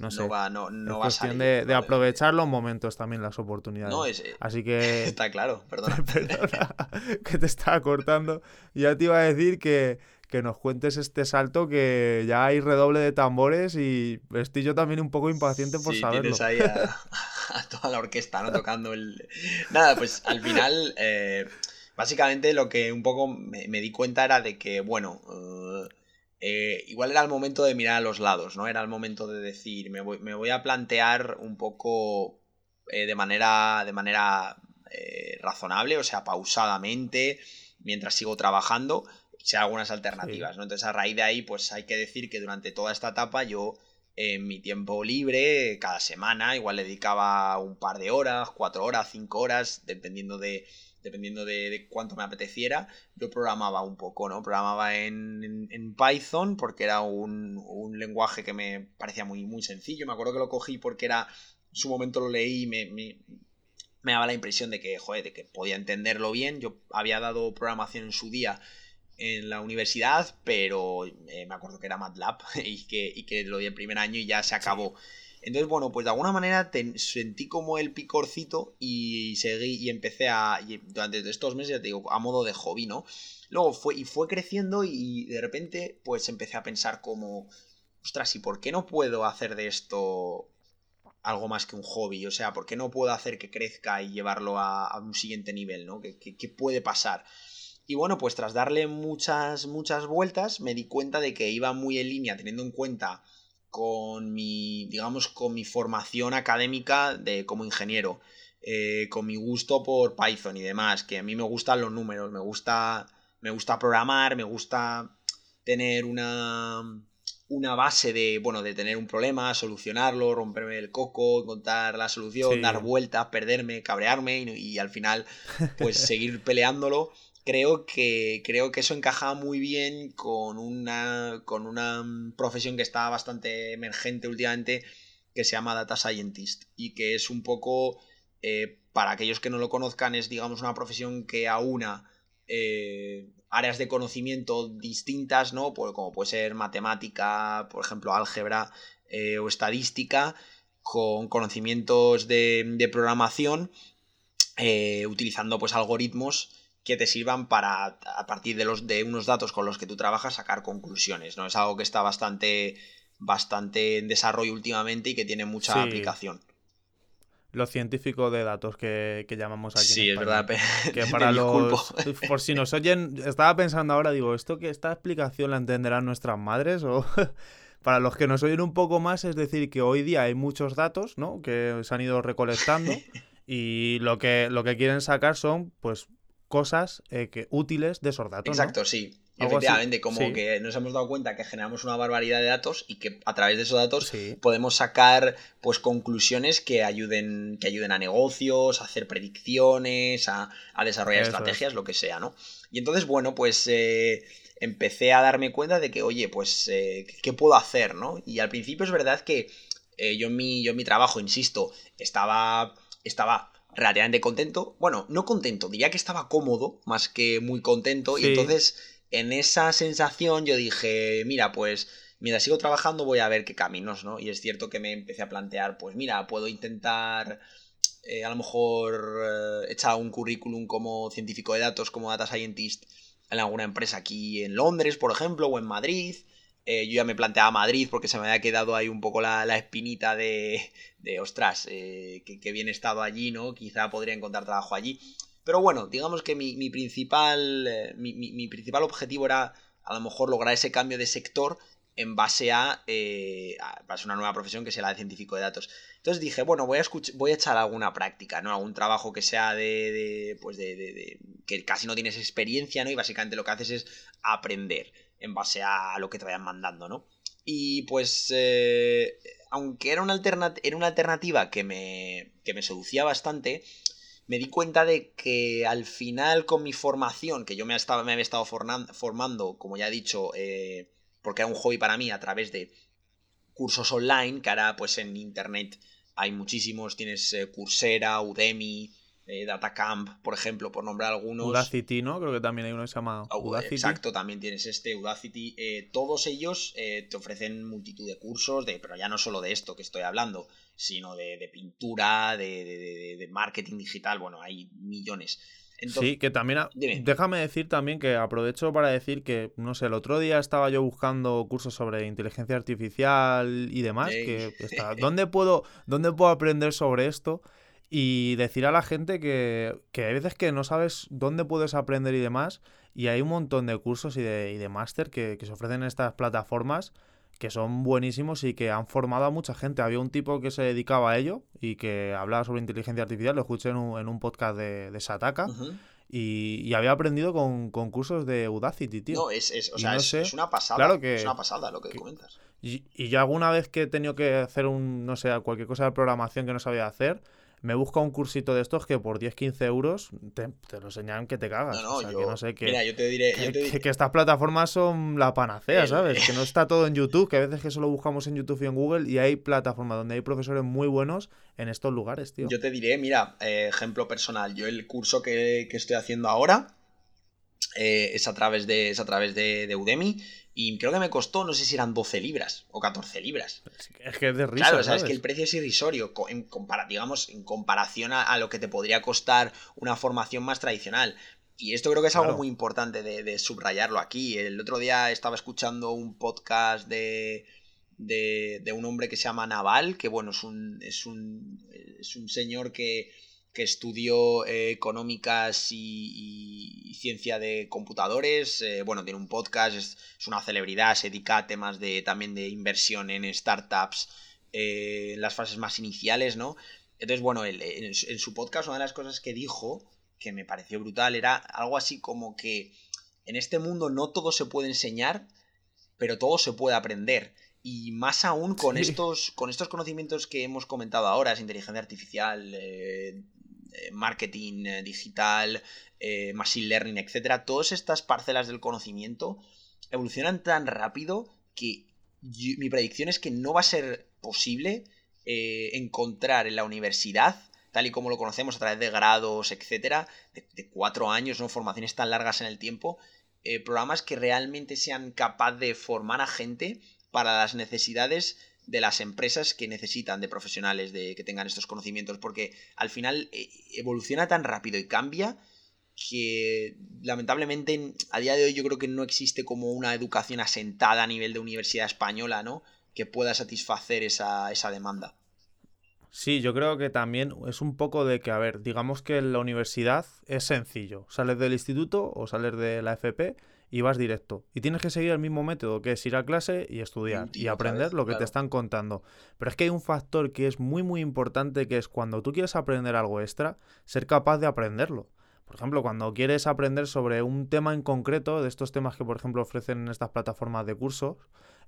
No sé. No va, no, no va a salir, de, aprovechar los momentos también, las oportunidades. No, es, Así que. [LAUGHS] Está claro, perdona. [LAUGHS] perdona [LAUGHS] que te estaba cortando. Ya te iba a decir que que nos cuentes este salto que ya hay redoble de tambores y estoy yo también un poco impaciente por sí, saberlo. Tienes ahí a, toda la orquesta, ¿no? Tocando el... Nada, pues al final, eh, básicamente lo que un poco me, di cuenta era de que, bueno, eh, eh, igual era el momento de mirar a los lados, ¿no? Era el momento de decir, me voy, me voy a plantear un poco de manera, de manera razonable, o sea, pausadamente, mientras sigo trabajando sea algunas alternativas, ¿no? Entonces a raíz de ahí, pues hay que decir que durante toda esta etapa yo en mi tiempo libre, cada semana, igual le dedicaba un par de horas, cuatro horas, cinco horas, dependiendo de, dependiendo de, cuánto me apeteciera, yo programaba un poco, ¿no? Programaba en, Python porque era un, lenguaje que me parecía muy, muy sencillo. Me acuerdo que lo cogí porque era, en su momento lo leí y me, me, daba la impresión de que, joder, de que podía entenderlo bien. Yo había dado programación en su día en la universidad, pero eh, me acuerdo que era MATLAB [LAUGHS] y que, y que lo di en primer año y ya se acabó. Entonces, bueno, pues de alguna manera sentí como el picorcito y seguí y empecé a, durante estos meses, ya te digo, a modo de hobby, ¿no? Luego fue, y fue creciendo y de repente, pues empecé a pensar como, ostras, ¿y por qué no puedo hacer de esto algo más que un hobby? O sea, ¿por qué no puedo hacer que crezca y llevarlo a, un siguiente nivel, ¿no? ¿Qué, qué puede pasar? Y bueno, pues tras darle muchas, muchas vueltas, me di cuenta de que iba muy en línea, teniendo en cuenta con mi, digamos, con mi formación académica de, como ingeniero, eh, con mi gusto por Python y demás, que a mí me gustan los números, me gusta, me gusta programar, me gusta tener una, una base de, bueno, de tener un problema, solucionarlo, romperme el coco, encontrar la solución, dar vueltas, perderme, cabrearme y, al final, pues [LAUGHS] seguir peleándolo creo que, creo que eso encaja muy bien con una, con una profesión que está bastante emergente últimamente, que se llama Data Scientist, y que es un poco, eh, para aquellos que no lo conozcan, es digamos una profesión que aúna eh, áreas de conocimiento distintas, ¿no? Pues como puede ser matemática, por ejemplo, álgebra eh, o estadística, con conocimientos de, de programación, utilizando pues algoritmos que te sirvan para, a partir de, los, de unos datos con los que tú trabajas, sacar conclusiones, ¿no? Es algo que está bastante, bastante en desarrollo últimamente y que tiene mucha aplicación. Lo científico de datos que, llamamos aquí. Sí, es verdad. Que [LAUGHS] para los. Por si nos oyen, estaba pensando ahora, digo, ¿esto que esta explicación la entenderán nuestras madres? O [LAUGHS] para los que nos oyen un poco más, es decir, que hoy día hay muchos datos, ¿no? Que se han ido recolectando. [LAUGHS] y lo que, lo que quieren sacar son, pues, cosas eh, que, útiles de esos datos. Exacto, sí. Efectivamente, como que nos hemos dado cuenta que generamos una barbaridad de datos y que a través de esos datos podemos sacar pues conclusiones que ayuden, que ayuden a negocios, a hacer predicciones, a, desarrollar estrategias, lo que sea, ¿no? Y entonces, bueno, pues eh, empecé a darme cuenta de que, oye, pues, eh, ¿qué puedo hacer, no? Y al principio es verdad que yo, en mi, yo en mi trabajo, insisto, estaba, estaba relativamente contento. Bueno, no contento, diría que estaba cómodo, más que muy contento. Y entonces, en esa sensación, yo dije, mira, pues mientras sigo trabajando voy a ver qué caminos, ¿no? Y es cierto que me empecé a plantear, pues mira, puedo intentar eh, a lo mejor eh, echar un currículum como científico de datos, como data scientist en alguna empresa aquí en Londres, por ejemplo, o en Madrid. Eh, yo ya me planteaba Madrid porque se me había quedado ahí un poco la, espinita de, de ostras, eh, que, bien he estado allí, ¿no? Quizá podría encontrar trabajo allí. Pero bueno, digamos que mi, principal, eh, mi, principal objetivo era a lo mejor lograr ese cambio de sector en base a, eh, una nueva profesión que sea la de científico de datos. Entonces dije, bueno, voy a, voy a echar alguna práctica, ¿no? Algún trabajo que sea de, de pues de, de, que casi no tienes experiencia, ¿no? Y básicamente lo que haces es aprender en base a lo que te vayan mandando, ¿no? Y pues, eh, aunque era una, era una alternativa que me, que me seducía bastante, me di cuenta de que al final con mi formación, que yo me, me había estado formando, como ya he dicho, eh, porque era un hobby para mí a través de cursos online, que ahora pues en internet hay muchísimos, tienes eh, Coursera, Udemy, eh, Datacamp, por ejemplo, por nombrar algunos. Udacity, ¿no? Creo que también hay uno que se llama Udacity. Exacto, también tienes este Udacity. Eh, todos ellos eh, te ofrecen multitud de cursos, de, pero ya no solo de esto que estoy hablando, sino de, pintura, de, marketing digital, bueno, hay millones. sí, que también. Déjame decir también que aprovecho para decir que, no sé, el otro día estaba yo buscando cursos sobre inteligencia artificial y demás. Que está, [LAUGHS] ¿dónde, puedo, ¿Dónde puedo aprender sobre esto? Y decir a la gente que, que, hay veces que no sabes dónde puedes aprender y demás, y hay un montón de cursos y de, y de máster que, se ofrecen en estas plataformas que son buenísimos y que han formado a mucha gente. Había un tipo que se dedicaba a ello y que hablaba sobre inteligencia artificial, lo escuché en un, en un podcast de, de Sataka. y, había aprendido con, con, cursos de Udacity, tío. No, es, es, o sea, es, una pasada. Claro que, es una pasada lo que, comentas. Y, y, yo alguna vez que he tenido que hacer un, no sé, cualquier cosa de programación que no sabía hacer, me busca un cursito de estos que por 10-15 euros te, lo enseñan que te cagas. No, no, o sea, yo, que no sé qué. Mira, yo te diré. Que, estas plataformas son la panacea, ¿sabes? que no está todo en YouTube, que a veces que solo buscamos en YouTube y en Google y hay plataformas donde hay profesores muy buenos en estos lugares, tío. Yo te diré, mira, eh, ejemplo personal. Yo el curso que, que estoy haciendo ahora eh, es a través, de, es a través de, Udemy. Y creo que me costó, no sé si eran 12 libras o 14 libras. Es que es de risa. Claro, o sea, es que el precio es irrisorio, en, digamos, en comparación a, lo que te podría costar una formación más tradicional. Y esto creo que es algo muy importante de, subrayarlo aquí. El otro día estaba escuchando un podcast de, de, un hombre que se llama Naval, que bueno, es un, es un, es un señor que que estudió eh, económicas y, ciencia de computadores. Eh, bueno, tiene un podcast, es, una celebridad, se dedica a temas de, también de inversión en startups eh, en las fases más iniciales, ¿no? Entonces, bueno, en, su podcast una de las cosas que dijo, que me pareció brutal, era algo así como que en este mundo no todo se puede enseñar, pero todo se puede aprender. Y más aún con, estos, con estos conocimientos que hemos comentado ahora, es inteligencia artificial, eh, marketing eh, digital, eh, machine learning, etcétera, todas estas parcelas del conocimiento evolucionan tan rápido que mi predicción es que no va a ser posible encontrar en la universidad, tal y como lo conocemos a través de grados, etcétera, de, cuatro años, ¿no? Formaciones tan largas en el tiempo, programas que realmente sean capaces de formar a gente para las necesidades de las empresas que necesitan de profesionales de que tengan estos conocimientos, porque al final eh, evoluciona tan rápido y cambia que lamentablemente a día de hoy yo creo que no existe como una educación asentada a nivel de universidad española, ¿no? Que pueda satisfacer esa, esa demanda. Sí, yo creo que también es un poco de que, a ver, digamos que la universidad es sencillo. Sales del instituto o sales de la FP y vas directo. Y tienes que seguir el mismo método, que es ir a clase y estudiar y aprender lo que te están contando. Pero es que hay un factor que es muy muy importante, que es cuando tú quieres aprender algo extra, ser capaz de aprenderlo. Por ejemplo, cuando quieres aprender sobre un tema en concreto, de estos temas que por ejemplo ofrecen en estas plataformas de cursos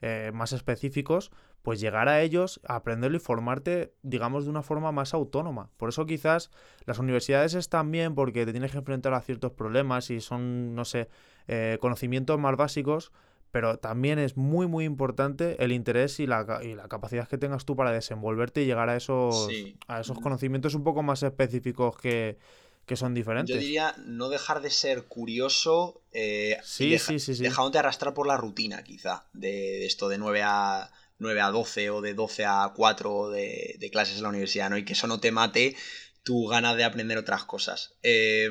eh, más específicos, pues llegar a ellos, aprenderlo y formarte, digamos, de una forma más autónoma. Por eso quizás las universidades están bien porque te tienes que enfrentar a ciertos problemas y son, no sé, eh, conocimientos más básicos, pero también es muy muy importante el interés y la, y la capacidad que tengas tú para desenvolverte y llegar a esos, a esos conocimientos un poco más específicos que, que son diferentes. Yo diría no dejar de ser curioso eh, sí, sí, sí, dejándote arrastrar por la rutina, quizá, de, esto de 9 a, 9 a 12 o de 12 a 4 de, de, clases en la universidad, ¿no? Y que eso no te mate tu ganas de aprender otras cosas. Eh,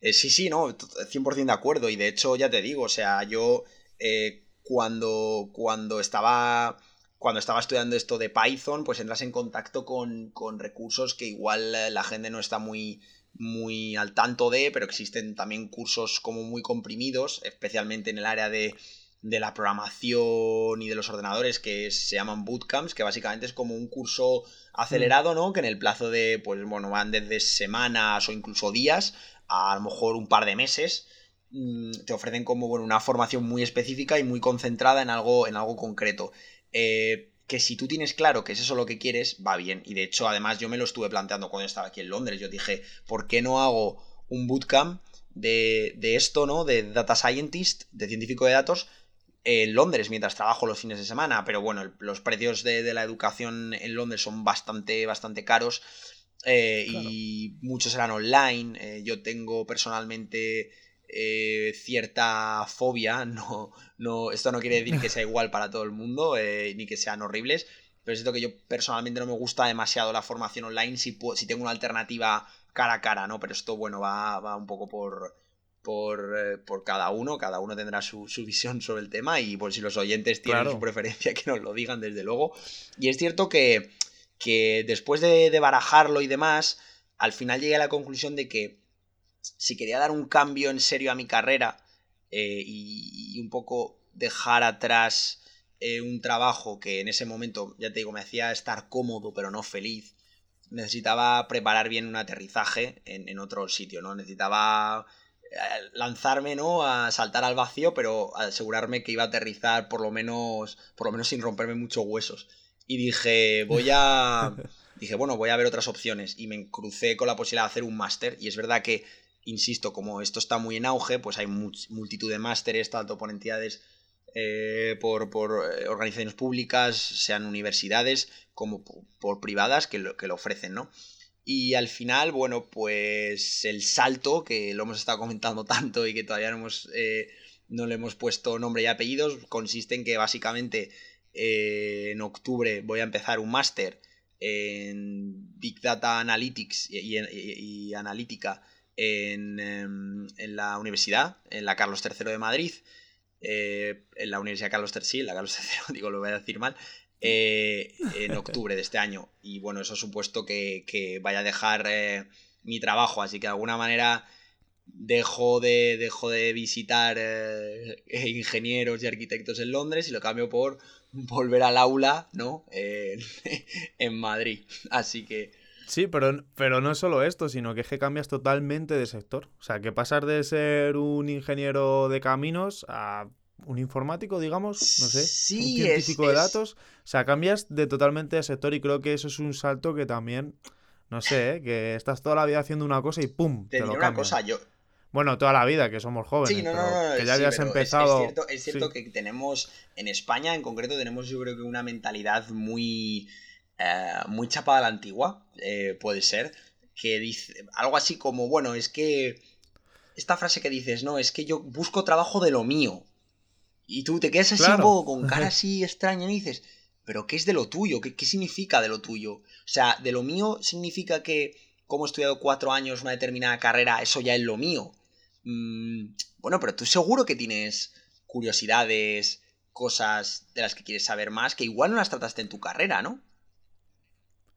eh, sí, sí, no, 100% de acuerdo. Y de hecho, ya te digo, o sea, yo cuando, cuando estaba cuando estaba estudiando esto de Python, pues entras en contacto con, con recursos que igual la gente no está muy, muy al tanto de, pero existen también cursos como muy comprimidos, especialmente en el área de, de la programación y de los ordenadores que se llaman bootcamps, que básicamente es como un curso acelerado, ¿no? Que en el plazo de, pues bueno, van desde semanas o incluso días a lo mejor un par de meses, mm, te ofrecen como, bueno, una formación muy específica y muy concentrada en algo, en algo concreto. Eh, que si tú tienes claro que es eso lo que quieres, va bien. Y de hecho, además, yo me lo estuve planteando cuando estaba aquí en Londres. Yo dije, ¿por qué no hago un bootcamp de, de esto, ¿no? De data scientist, de científico de datos, en Londres mientras trabajo los fines de semana. Pero bueno, los precios de, la educación en Londres son bastante, bastante caros. Eh, y muchos eran online. Eh, yo tengo personalmente eh, cierta fobia, [LAUGHS] no, no, esto no quiere decir que sea igual para todo el mundo, eh, ni que sean horribles, pero es cierto que yo personalmente no me gusta demasiado la formación online si, si tengo una alternativa cara a cara, ¿no? Pero esto, bueno, va, va un poco por, por, eh, por, cada uno, cada uno tendrá su, visión sobre el tema y por si los oyentes tienen su preferencia [LAUGHS] que nos lo digan desde luego. Y es cierto que, que después de, de barajarlo y demás, al final llegué a la conclusión de que si quería dar un cambio en serio a mi carrera eh, y, un poco dejar atrás eh, un trabajo que en ese momento, ya te digo, me hacía estar cómodo pero no feliz, necesitaba preparar bien un aterrizaje en, otro sitio, ¿no? Necesitaba eh, lanzarme, ¿no? A saltar al vacío, pero asegurarme que iba a aterrizar por lo menos, por lo menos sin romperme muchos huesos. Y dije, voy a, [LAUGHS] dije, bueno, voy a ver otras opciones y me crucé con la posibilidad de hacer un máster y es verdad que, insisto, como esto está muy en auge, pues hay multitud de másteres, tanto por entidades, eh, por, eh, organizaciones públicas, sean universidades, como por, privadas que lo, que lo ofrecen, ¿no? Y al final, bueno, pues el salto, que lo hemos estado comentando [LAUGHS] tanto y que todavía no, hemos, eh, no le hemos puesto nombre y apellidos, consiste en que básicamente en octubre voy a empezar un máster en Big Data Analytics y, analítica em, en, la universidad, en la Carlos III de Madrid, eh, en la Universidad Carlos III, sí, la Carlos [LAUGHS] III, digo, lo voy a decir mal, eh, en [LAUGHS] octubre de este año. Y bueno, eso ha supuesto que, vaya a dejar eh, mi trabajo, así que de alguna manera dejo de, dejo de visitar [LAUGHS] ingenieros y arquitectos en Londres y lo cambio por volver al aula, ¿no? en Madrid. Así que... Sí, pero, pero no es solo esto, sino que es que cambias totalmente de sector. O sea, que pasas de ser un ingeniero de caminos a un informático, digamos, no sé, un científico de datos. O sea, cambias de totalmente de sector y creo que eso es un salto que también, no sé, ¿eh? que estás toda la vida haciendo una cosa y ¡pum! Te, lo una cosa, yo, bueno, toda la vida, que somos jóvenes. Sí, no, no, no, que ya habías empezado. Es, cierto, es cierto que tenemos, en España en concreto, tenemos yo creo que una mentalidad muy. Eh, muy chapada a la antigua, eh, puede ser. Que dice algo así como, bueno, es que. Esta frase que dices, no, es que yo busco trabajo de lo mío. Y tú te quedas así un poco con [LAUGHS] cara así extraña y dices, ¿pero qué es de lo tuyo? ¿Qué, ¿Qué significa de lo tuyo? O sea, de lo mío significa que, como he estudiado cuatro años una determinada carrera, eso ya es lo mío. Mm, bueno, pero tú seguro que tienes curiosidades, cosas de las que quieres saber más, que igual no las trataste en tu carrera, ¿no?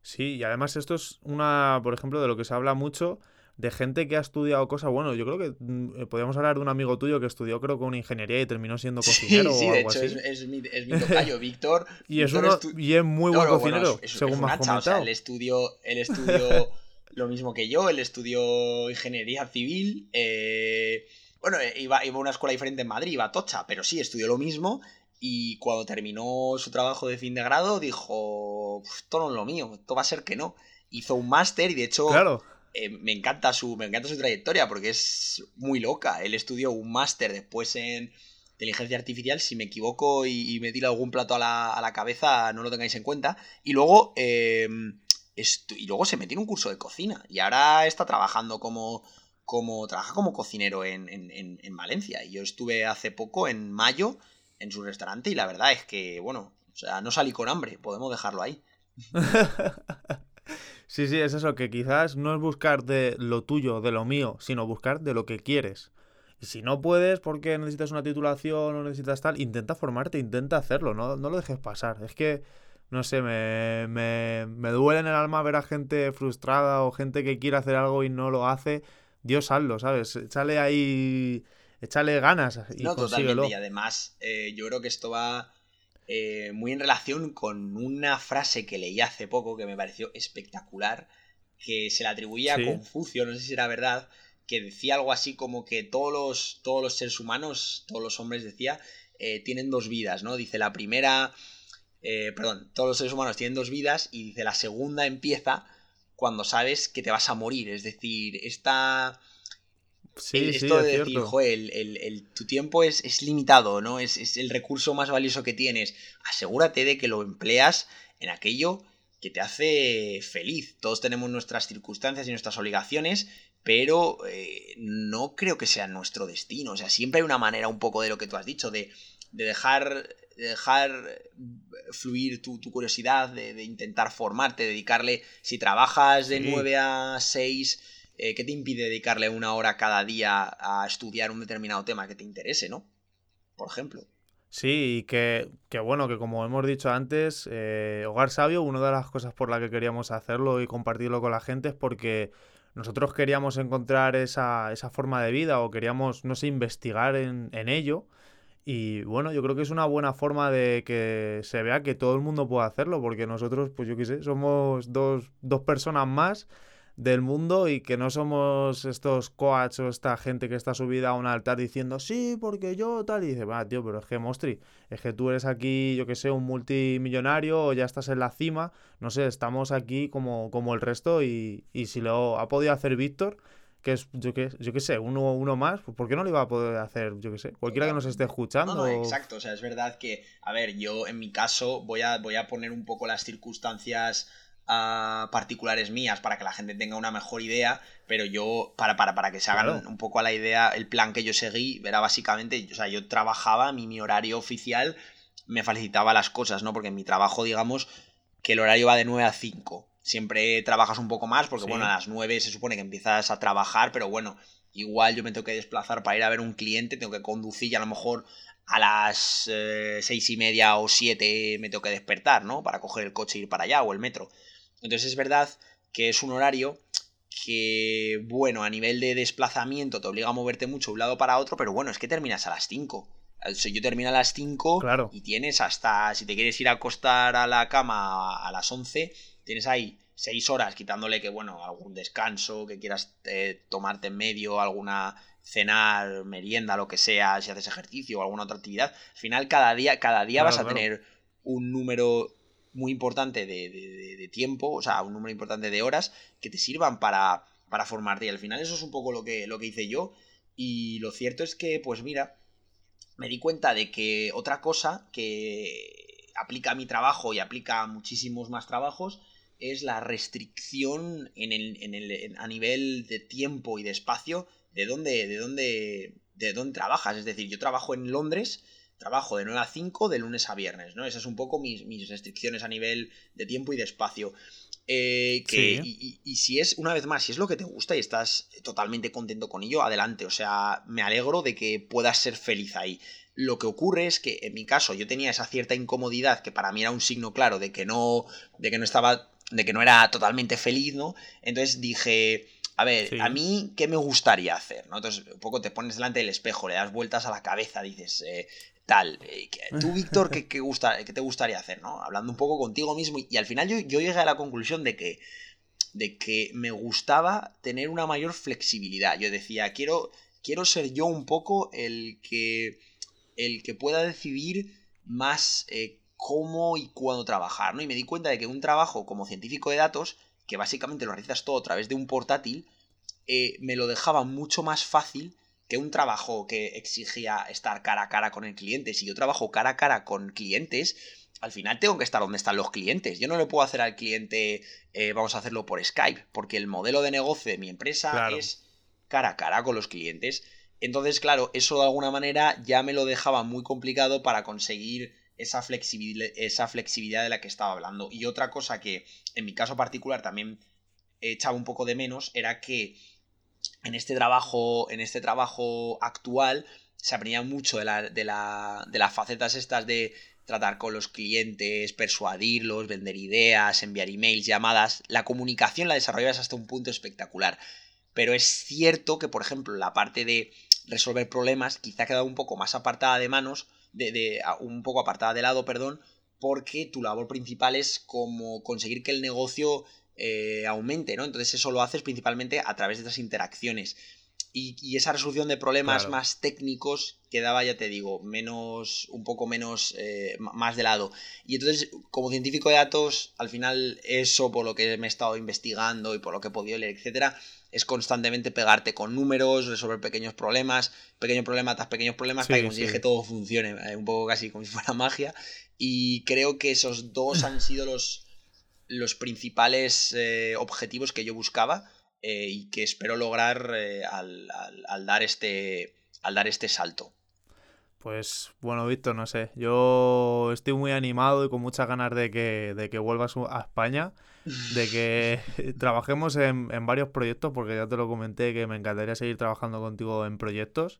Sí, y además esto es una, por ejemplo, de lo que se habla mucho de gente que ha estudiado cosas. Bueno, yo creo que mm, podríamos hablar de un amigo tuyo que estudió, creo que una ingeniería y terminó siendo cocinero. Sí, o algo de hecho, Es, mi, es mi [LAUGHS] tocayo, Víctor. y, es y es muy buen cocinero, según me has comentado. O sea, el estudio, el estudio [LAUGHS] lo mismo que yo, él estudió ingeniería civil. Eh, bueno, iba, iba, a una escuela diferente en Madrid, iba a Tocha, pero sí, estudió lo mismo. Y cuando terminó su trabajo de fin de grado, dijo: Esto no es lo mío, esto va a ser que no. Hizo un máster y de hecho. Eh, me, encanta su, me encanta su trayectoria porque es muy loca. Él estudió un máster después en inteligencia artificial, si me equivoco y, me tira algún plato a la, a la, cabeza, no lo tengáis en cuenta. Y luego eh, y luego se metió en un curso de cocina y ahora está trabajando como, como trabaja como cocinero en, Valencia. Y yo estuve hace poco, en mayo, en su restaurante y la verdad es que, bueno, o sea, no salí con hambre, podemos dejarlo ahí. [LAUGHS] sí, sí, es eso, que quizás no es buscar de lo tuyo, de lo mío, sino buscar de lo que quieres. Y si no puedes porque necesitas una titulación o necesitas tal, intenta formarte, intenta hacerlo, no, no lo dejes pasar. Es que no sé, me, me, me, duele en el alma ver a gente frustrada o gente que quiere hacer algo y no lo hace. Dios, hazlo, ¿sabes? Échale ahí, échale ganas y no, Totalmente. Y además, eh, yo creo que esto va eh, muy en relación con una frase que leí hace poco que me pareció espectacular, que se le atribuía a Confucio, no sé si era verdad, que decía algo así como que todos los, todos los seres humanos, todos los hombres decía, eh, tienen dos vidas, ¿no? Dice, la primera perdón, todos los seres humanos tienen dos vidas y dice la segunda empieza cuando sabes que te vas a morir. Es decir, esta... Sí, esto de decir, el, tu tiempo es, limitado, ¿no? Es, el recurso más valioso que tienes. Asegúrate de que lo empleas en aquello que te hace feliz. Todos tenemos nuestras circunstancias y nuestras obligaciones, pero eh, no creo que sea nuestro destino. O sea, siempre hay una manera un poco de lo que tú has dicho, de, de dejar dejar fluir tu, curiosidad, de, intentar formarte, dedicarle, si trabajas de 9 a 6, eh, ¿qué te impide dedicarle una hora cada día a estudiar un determinado tema que te interese, ¿no? Por ejemplo. Sí, y que, bueno, que como hemos dicho antes, eh, Hogar Sabio, una de las cosas por las que queríamos hacerlo y compartirlo con la gente es porque nosotros queríamos encontrar esa, esa forma de vida o queríamos, no sé, investigar en, en ello y bueno, yo creo que es una buena forma de que se vea que todo el mundo puede hacerlo, porque nosotros, pues yo qué sé, somos dos, dos personas más del mundo y que no somos estos coaches o esta gente que está subida a un altar diciendo sí, porque yo tal. Y dice, va, tío, pero es que Mostri, es que tú eres aquí, yo que sé, un multimillonario o ya estás en la cima. No sé, estamos aquí como, como el resto y, y si lo ha podido hacer Víctor, que es, yo que, yo sé, uno, uno más, pues ¿por qué no lo iba a poder hacer, yo que sé, cualquiera que nos esté escuchando? No, no, exacto, o sea, es verdad que, a ver, yo en mi caso voy a, voy a poner un poco las circunstancias particulares mías para que la gente tenga una mejor idea, pero yo, para, para, para que se hagan un poco a la idea, el plan que yo seguí era básicamente, o sea, yo trabajaba, mi, mi horario oficial me facilitaba las cosas, ¿no? Porque en mi trabajo, digamos, que el horario va de 9 a 5. Siempre trabajas un poco más, porque bueno, a las 9 se supone que empiezas a trabajar, pero bueno, igual yo me tengo que desplazar para ir a ver un cliente, tengo que conducir y a lo mejor a las eh, seis y media o siete me tengo que despertar, ¿no? Para coger el coche e ir para allá o el metro. Entonces es verdad que es un horario que, bueno, a nivel de desplazamiento te obliga a moverte mucho de un lado para otro, pero bueno, es que terminas a las 5. yo termino a las 5 y tienes hasta, si te quieres ir a acostar a la cama a las 11, tienes ahí 6 horas quitándole que, bueno, algún descanso que quieras eh, tomarte en medio, alguna cenar, merienda, lo que sea, si haces ejercicio o alguna otra actividad. Al final, cada día, cada día vas a tener un número muy importante de, tiempo, o sea, un número importante de horas que te sirvan para, para formarte. Y al final eso es un poco lo que, lo que hice yo. Y lo cierto es que, pues mira, me di cuenta de que otra cosa que aplica a mi trabajo y aplica a muchísimos más trabajos es la restricción en el, en el, a nivel de tiempo y de espacio de dónde, de dónde, de dónde trabajas. Es decir, yo trabajo en Londres trabajo de 9 a 5 de lunes a viernes, ¿no? Esas son un poco mis, mis restricciones a nivel de tiempo y de espacio. Eh, que, y, si es, una vez más, si es lo que te gusta y estás totalmente contento con ello, adelante. O sea, me alegro de que puedas ser feliz ahí. Lo que ocurre es que en mi caso yo tenía esa cierta incomodidad que para mí era un signo claro de que no, de que no estaba, de que no era totalmente feliz, ¿no? Entonces dije, a ver, a mí, ¿qué me gustaría hacer? ¿no? Entonces, un poco te pones delante del espejo, le das vueltas a la cabeza, dices, eh, tal. Eh, [LAUGHS] tú, Víctor, ¿qué, gusta, ¿qué, te gustaría hacer? ¿no? Hablando un poco contigo mismo. Y, al final yo, llegué a la conclusión de que, de que me gustaba tener una mayor flexibilidad. Yo decía, quiero, quiero ser yo un poco el que, el que pueda decidir más eh, cómo y cuándo trabajar. ¿no? Y me di cuenta de que un trabajo como científico de datos, que básicamente lo realizas todo a través de un portátil, eh, me lo dejaba mucho más fácil que un trabajo que exigía estar cara a cara con el cliente, si yo trabajo cara a cara con clientes, al final tengo que estar donde están los clientes. Yo no le puedo hacer al cliente, eh, vamos a hacerlo por Skype, porque el modelo de negocio de mi empresa es cara a cara con los clientes. Entonces, claro, eso de alguna manera ya me lo dejaba muy complicado para conseguir esa, esa flexibilidad de la que estaba hablando. Y otra cosa que en mi caso particular también echaba un poco de menos era que en este trabajo, en este trabajo actual, se aprendía mucho de, de, la, de las facetas estas de tratar con los clientes, persuadirlos, vender ideas, enviar emails, llamadas. La comunicación la desarrollabas hasta un punto espectacular. Pero es cierto que, por ejemplo, la parte de resolver problemas quizá ha quedado un poco más apartada de manos, de, de, un poco apartada de lado, perdón, porque tu labor principal es como conseguir que el negocio eh, aumente, ¿no? Entonces eso lo haces principalmente a través de estas interacciones. Y, esa resolución de problemas más técnicos quedaba, ya te digo, menos, un poco menos, eh, más de lado. Y entonces, como científico de datos, al final eso, por lo que me he estado investigando y por lo que he podido leer, etcétera, es constantemente pegarte con números, resolver pequeños problemas, pequeño problema tras pequeños problemas, para que conseguir que todo funcione, eh, un poco casi como si fuera [LAUGHS] magia. Y creo que esos dos han sido los, los principales eh, objetivos que yo buscaba eh, y que espero lograr eh, al, dar este, al dar este salto. Pues bueno, Víctor, no sé. Yo estoy muy animado y con muchas ganas de que, de que vuelvas a España, de que [LAUGHS] trabajemos en, en, varios proyectos, porque ya te lo comenté que me encantaría seguir trabajando contigo en proyectos.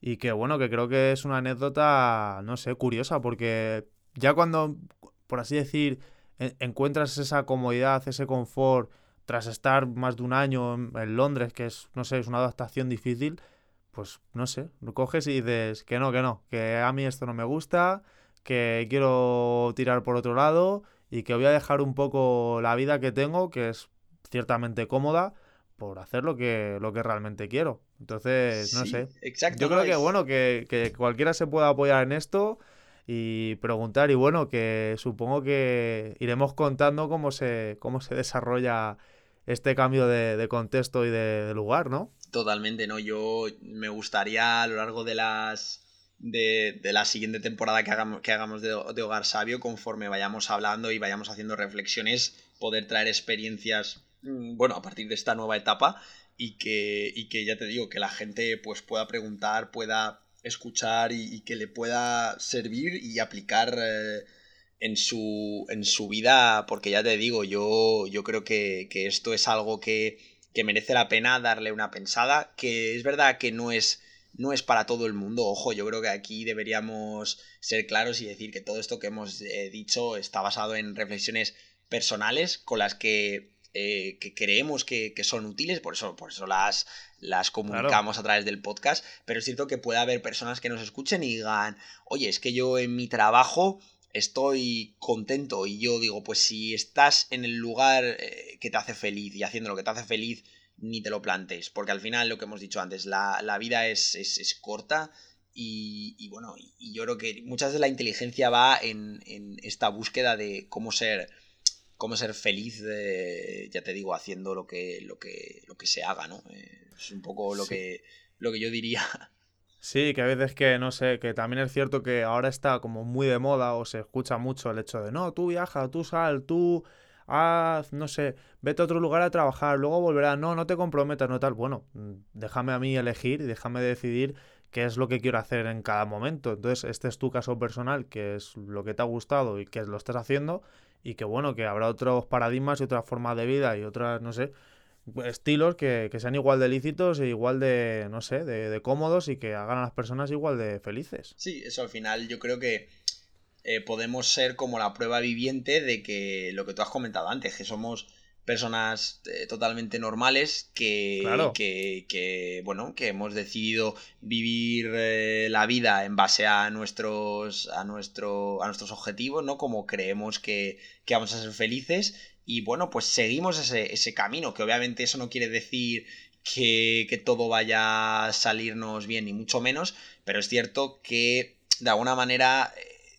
Y que bueno, que creo que es una anécdota, no sé, curiosa, porque ya cuando, por así decir, encuentras esa comodidad, ese confort tras estar más de un año en, Londres, que es, no sé, es una adaptación difícil, pues no sé, lo coges y dices que no, que no, que a mí esto no me gusta, que quiero tirar por otro lado y que voy a dejar un poco la vida que tengo, que es ciertamente cómoda por hacer lo que, lo que realmente quiero. Entonces, no sé. Exacto. Yo creo que, bueno, que, que cualquiera se pueda apoyar en esto y preguntar. Y bueno, que supongo que iremos contando cómo se, cómo se desarrolla este cambio de, contexto y de, lugar, ¿no? Totalmente, ¿no? Yo me gustaría a lo largo de las. De, la siguiente temporada que hagamos, que hagamos de, de, Hogar Sabio, conforme vayamos hablando y vayamos haciendo reflexiones, poder traer experiencias, mm, bueno, a partir de esta nueva etapa y que, y que ya te digo, que la gente pues pueda preguntar, pueda escuchar y, que le pueda servir y aplicar eh, en, su, en su vida, porque ya te digo, yo, yo creo que, esto es algo que, que, merece la pena darle una pensada, que es verdad que no es, no es para todo el mundo, ojo, yo creo que aquí deberíamos ser claros y decir que todo esto que hemos eh, dicho está basado en reflexiones personales con las que eh, que creemos que, son útiles, por eso, por eso las, las comunicamos a través del podcast, pero es cierto que puede haber personas que nos escuchen y digan, oye, es que yo en mi trabajo estoy contento y yo digo, pues si estás en el lugar eh, que te hace feliz y haciendo lo que te hace feliz, ni te lo plantes, porque al final lo que hemos dicho antes, la, vida es, es, corta y, bueno, y, yo creo que muchas veces la inteligencia va en, en esta búsqueda de cómo ser cómo ser feliz, ya te digo, haciendo lo que, lo que, lo que se haga, ¿no? Eh, es un poco lo, que, lo que yo diría. [LAUGHS] Sí, que a veces que, no sé, que también es cierto que ahora está como muy de moda o se escucha mucho el hecho de, no, tú viaja, tú sal, tú haz, no sé, vete a otro lugar a trabajar, luego volverás, no, no te comprometas, no tal. Bueno, mm, déjame a mí elegir y déjame decidir qué es lo que quiero hacer en cada momento. Entonces, este es tu caso personal, que es lo que te ha gustado y que lo estás haciendo, y que bueno, que habrá otros paradigmas y otras formas de vida y otras, no sé, estilos que, sean igual de lícitos e igual de, no sé, de, cómodos y que hagan a las personas igual de felices. Sí, eso al final yo creo que eh, podemos ser como la prueba viviente de que lo que tú has comentado antes, que somos personas eh, totalmente normales que, que, bueno, que hemos decidido vivir eh, la vida en base a nuestros, a, nuestro, a nuestros objetivos, ¿no? Como creemos que, vamos a ser felices. Y bueno, pues seguimos ese, camino, que obviamente eso no quiere decir que, que todo vaya a salirnos bien, ni mucho menos, pero es cierto que de alguna manera eh,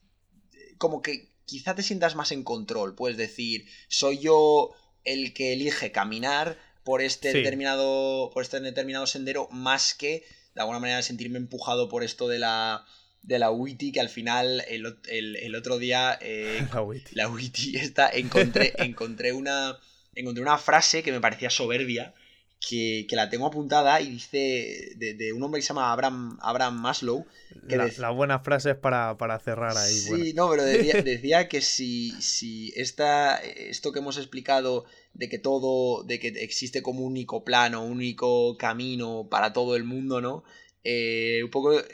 como que quizá te sientas más en control, puedes decir, soy yo el que elige caminar por este determinado. por este determinado sendero, más que de alguna manera sentirme empujado por esto de la. de la Witty, que al final el, otro día. Eh, [LAUGHS] la Witty. La esta, encontré, [LAUGHS] encontré una. Encontré una frase que me parecía soberbia. Que, la tengo apuntada y dice de, un hombre que se llama Abraham, Abraham Maslow. Que la, buena frase es para, cerrar ahí. Sí, no, pero decía, [LAUGHS] decía que si, si esta, esto que hemos explicado de que todo, de que existe como un único plano, un único camino para todo el mundo, ¿no? Eh, un poco eh,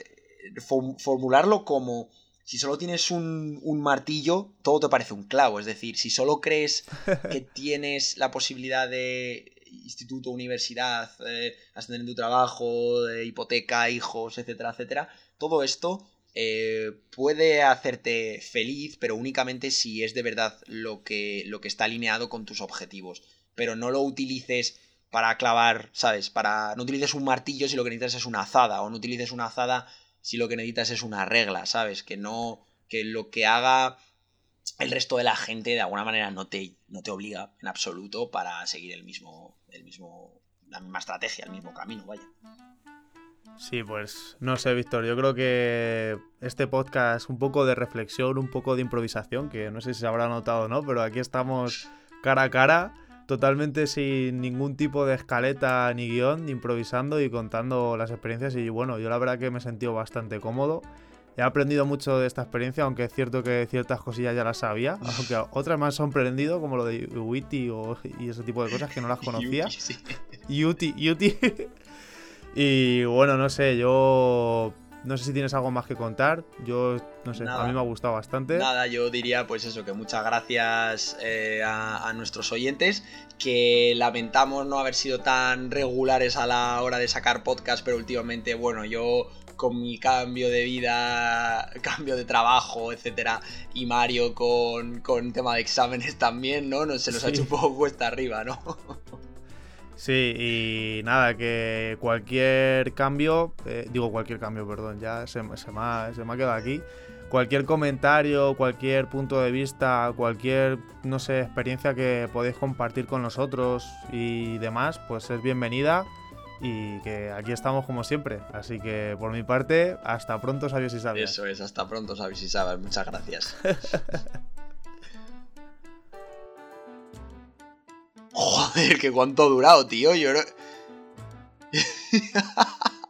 formularlo como si solo tienes un, un, martillo, todo te parece un clavo. Es decir, si solo crees [LAUGHS] que tienes la posibilidad de instituto, universidad, eh, ascender en tu trabajo, de hipoteca, hijos, etcétera, etcétera, todo esto eh, puede hacerte feliz, pero únicamente si es de verdad lo que, lo que está alineado con tus objetivos. Pero no lo utilices para clavar, ¿sabes? Para. No utilices un martillo si lo que necesitas es una azada. O no utilices una azada si lo que necesitas es una regla, ¿sabes? Que no. Que lo que haga el resto de la gente de alguna manera no te, no te obliga en absoluto para seguir el mismo. el mismo. la misma estrategia, el mismo camino, vaya. Sí, pues no sé, Víctor, yo creo que este podcast un poco de reflexión, un poco de improvisación, que no sé si se habrá notado o no, pero aquí estamos cara a cara, totalmente sin ningún tipo de escaleta ni guion, improvisando y contando las experiencias y bueno, yo la verdad que me he sentido bastante cómodo. He aprendido mucho de esta experiencia, aunque es cierto que ciertas cosillas ya las sabía, [LAUGHS] aunque otras más han sorprendido, como lo de Witty y ese tipo de cosas que no las conocía. Yuti, Yuti. [LAUGHS] Y bueno, no sé, yo no sé si tienes algo más que contar. Yo, no sé, a mí me ha gustado bastante. Nada, yo diría pues eso, que muchas gracias eh, a, nuestros oyentes, que lamentamos no haber sido tan regulares a la hora de sacar podcast, pero últimamente, bueno, yo con mi cambio de vida, cambio de trabajo, etcétera, y Mario con, con tema de exámenes también, ¿no? no se nos ha hecho un poco cuesta arriba, ¿no? Sí, y nada, que cualquier cambio, eh, digo cualquier cambio, perdón, ya se, se, me ha, se me ha quedado aquí. Cualquier comentario, cualquier punto de vista, cualquier, no sé, experiencia que podéis compartir con nosotros y demás, pues es bienvenida y que aquí estamos como siempre. Así que por mi parte, hasta pronto, sabios y sabias. Eso es, hasta pronto, sabios y sabias. Muchas gracias. [LAUGHS] Joder, que cuánto ha durado, tío. Yo no... [LAUGHS]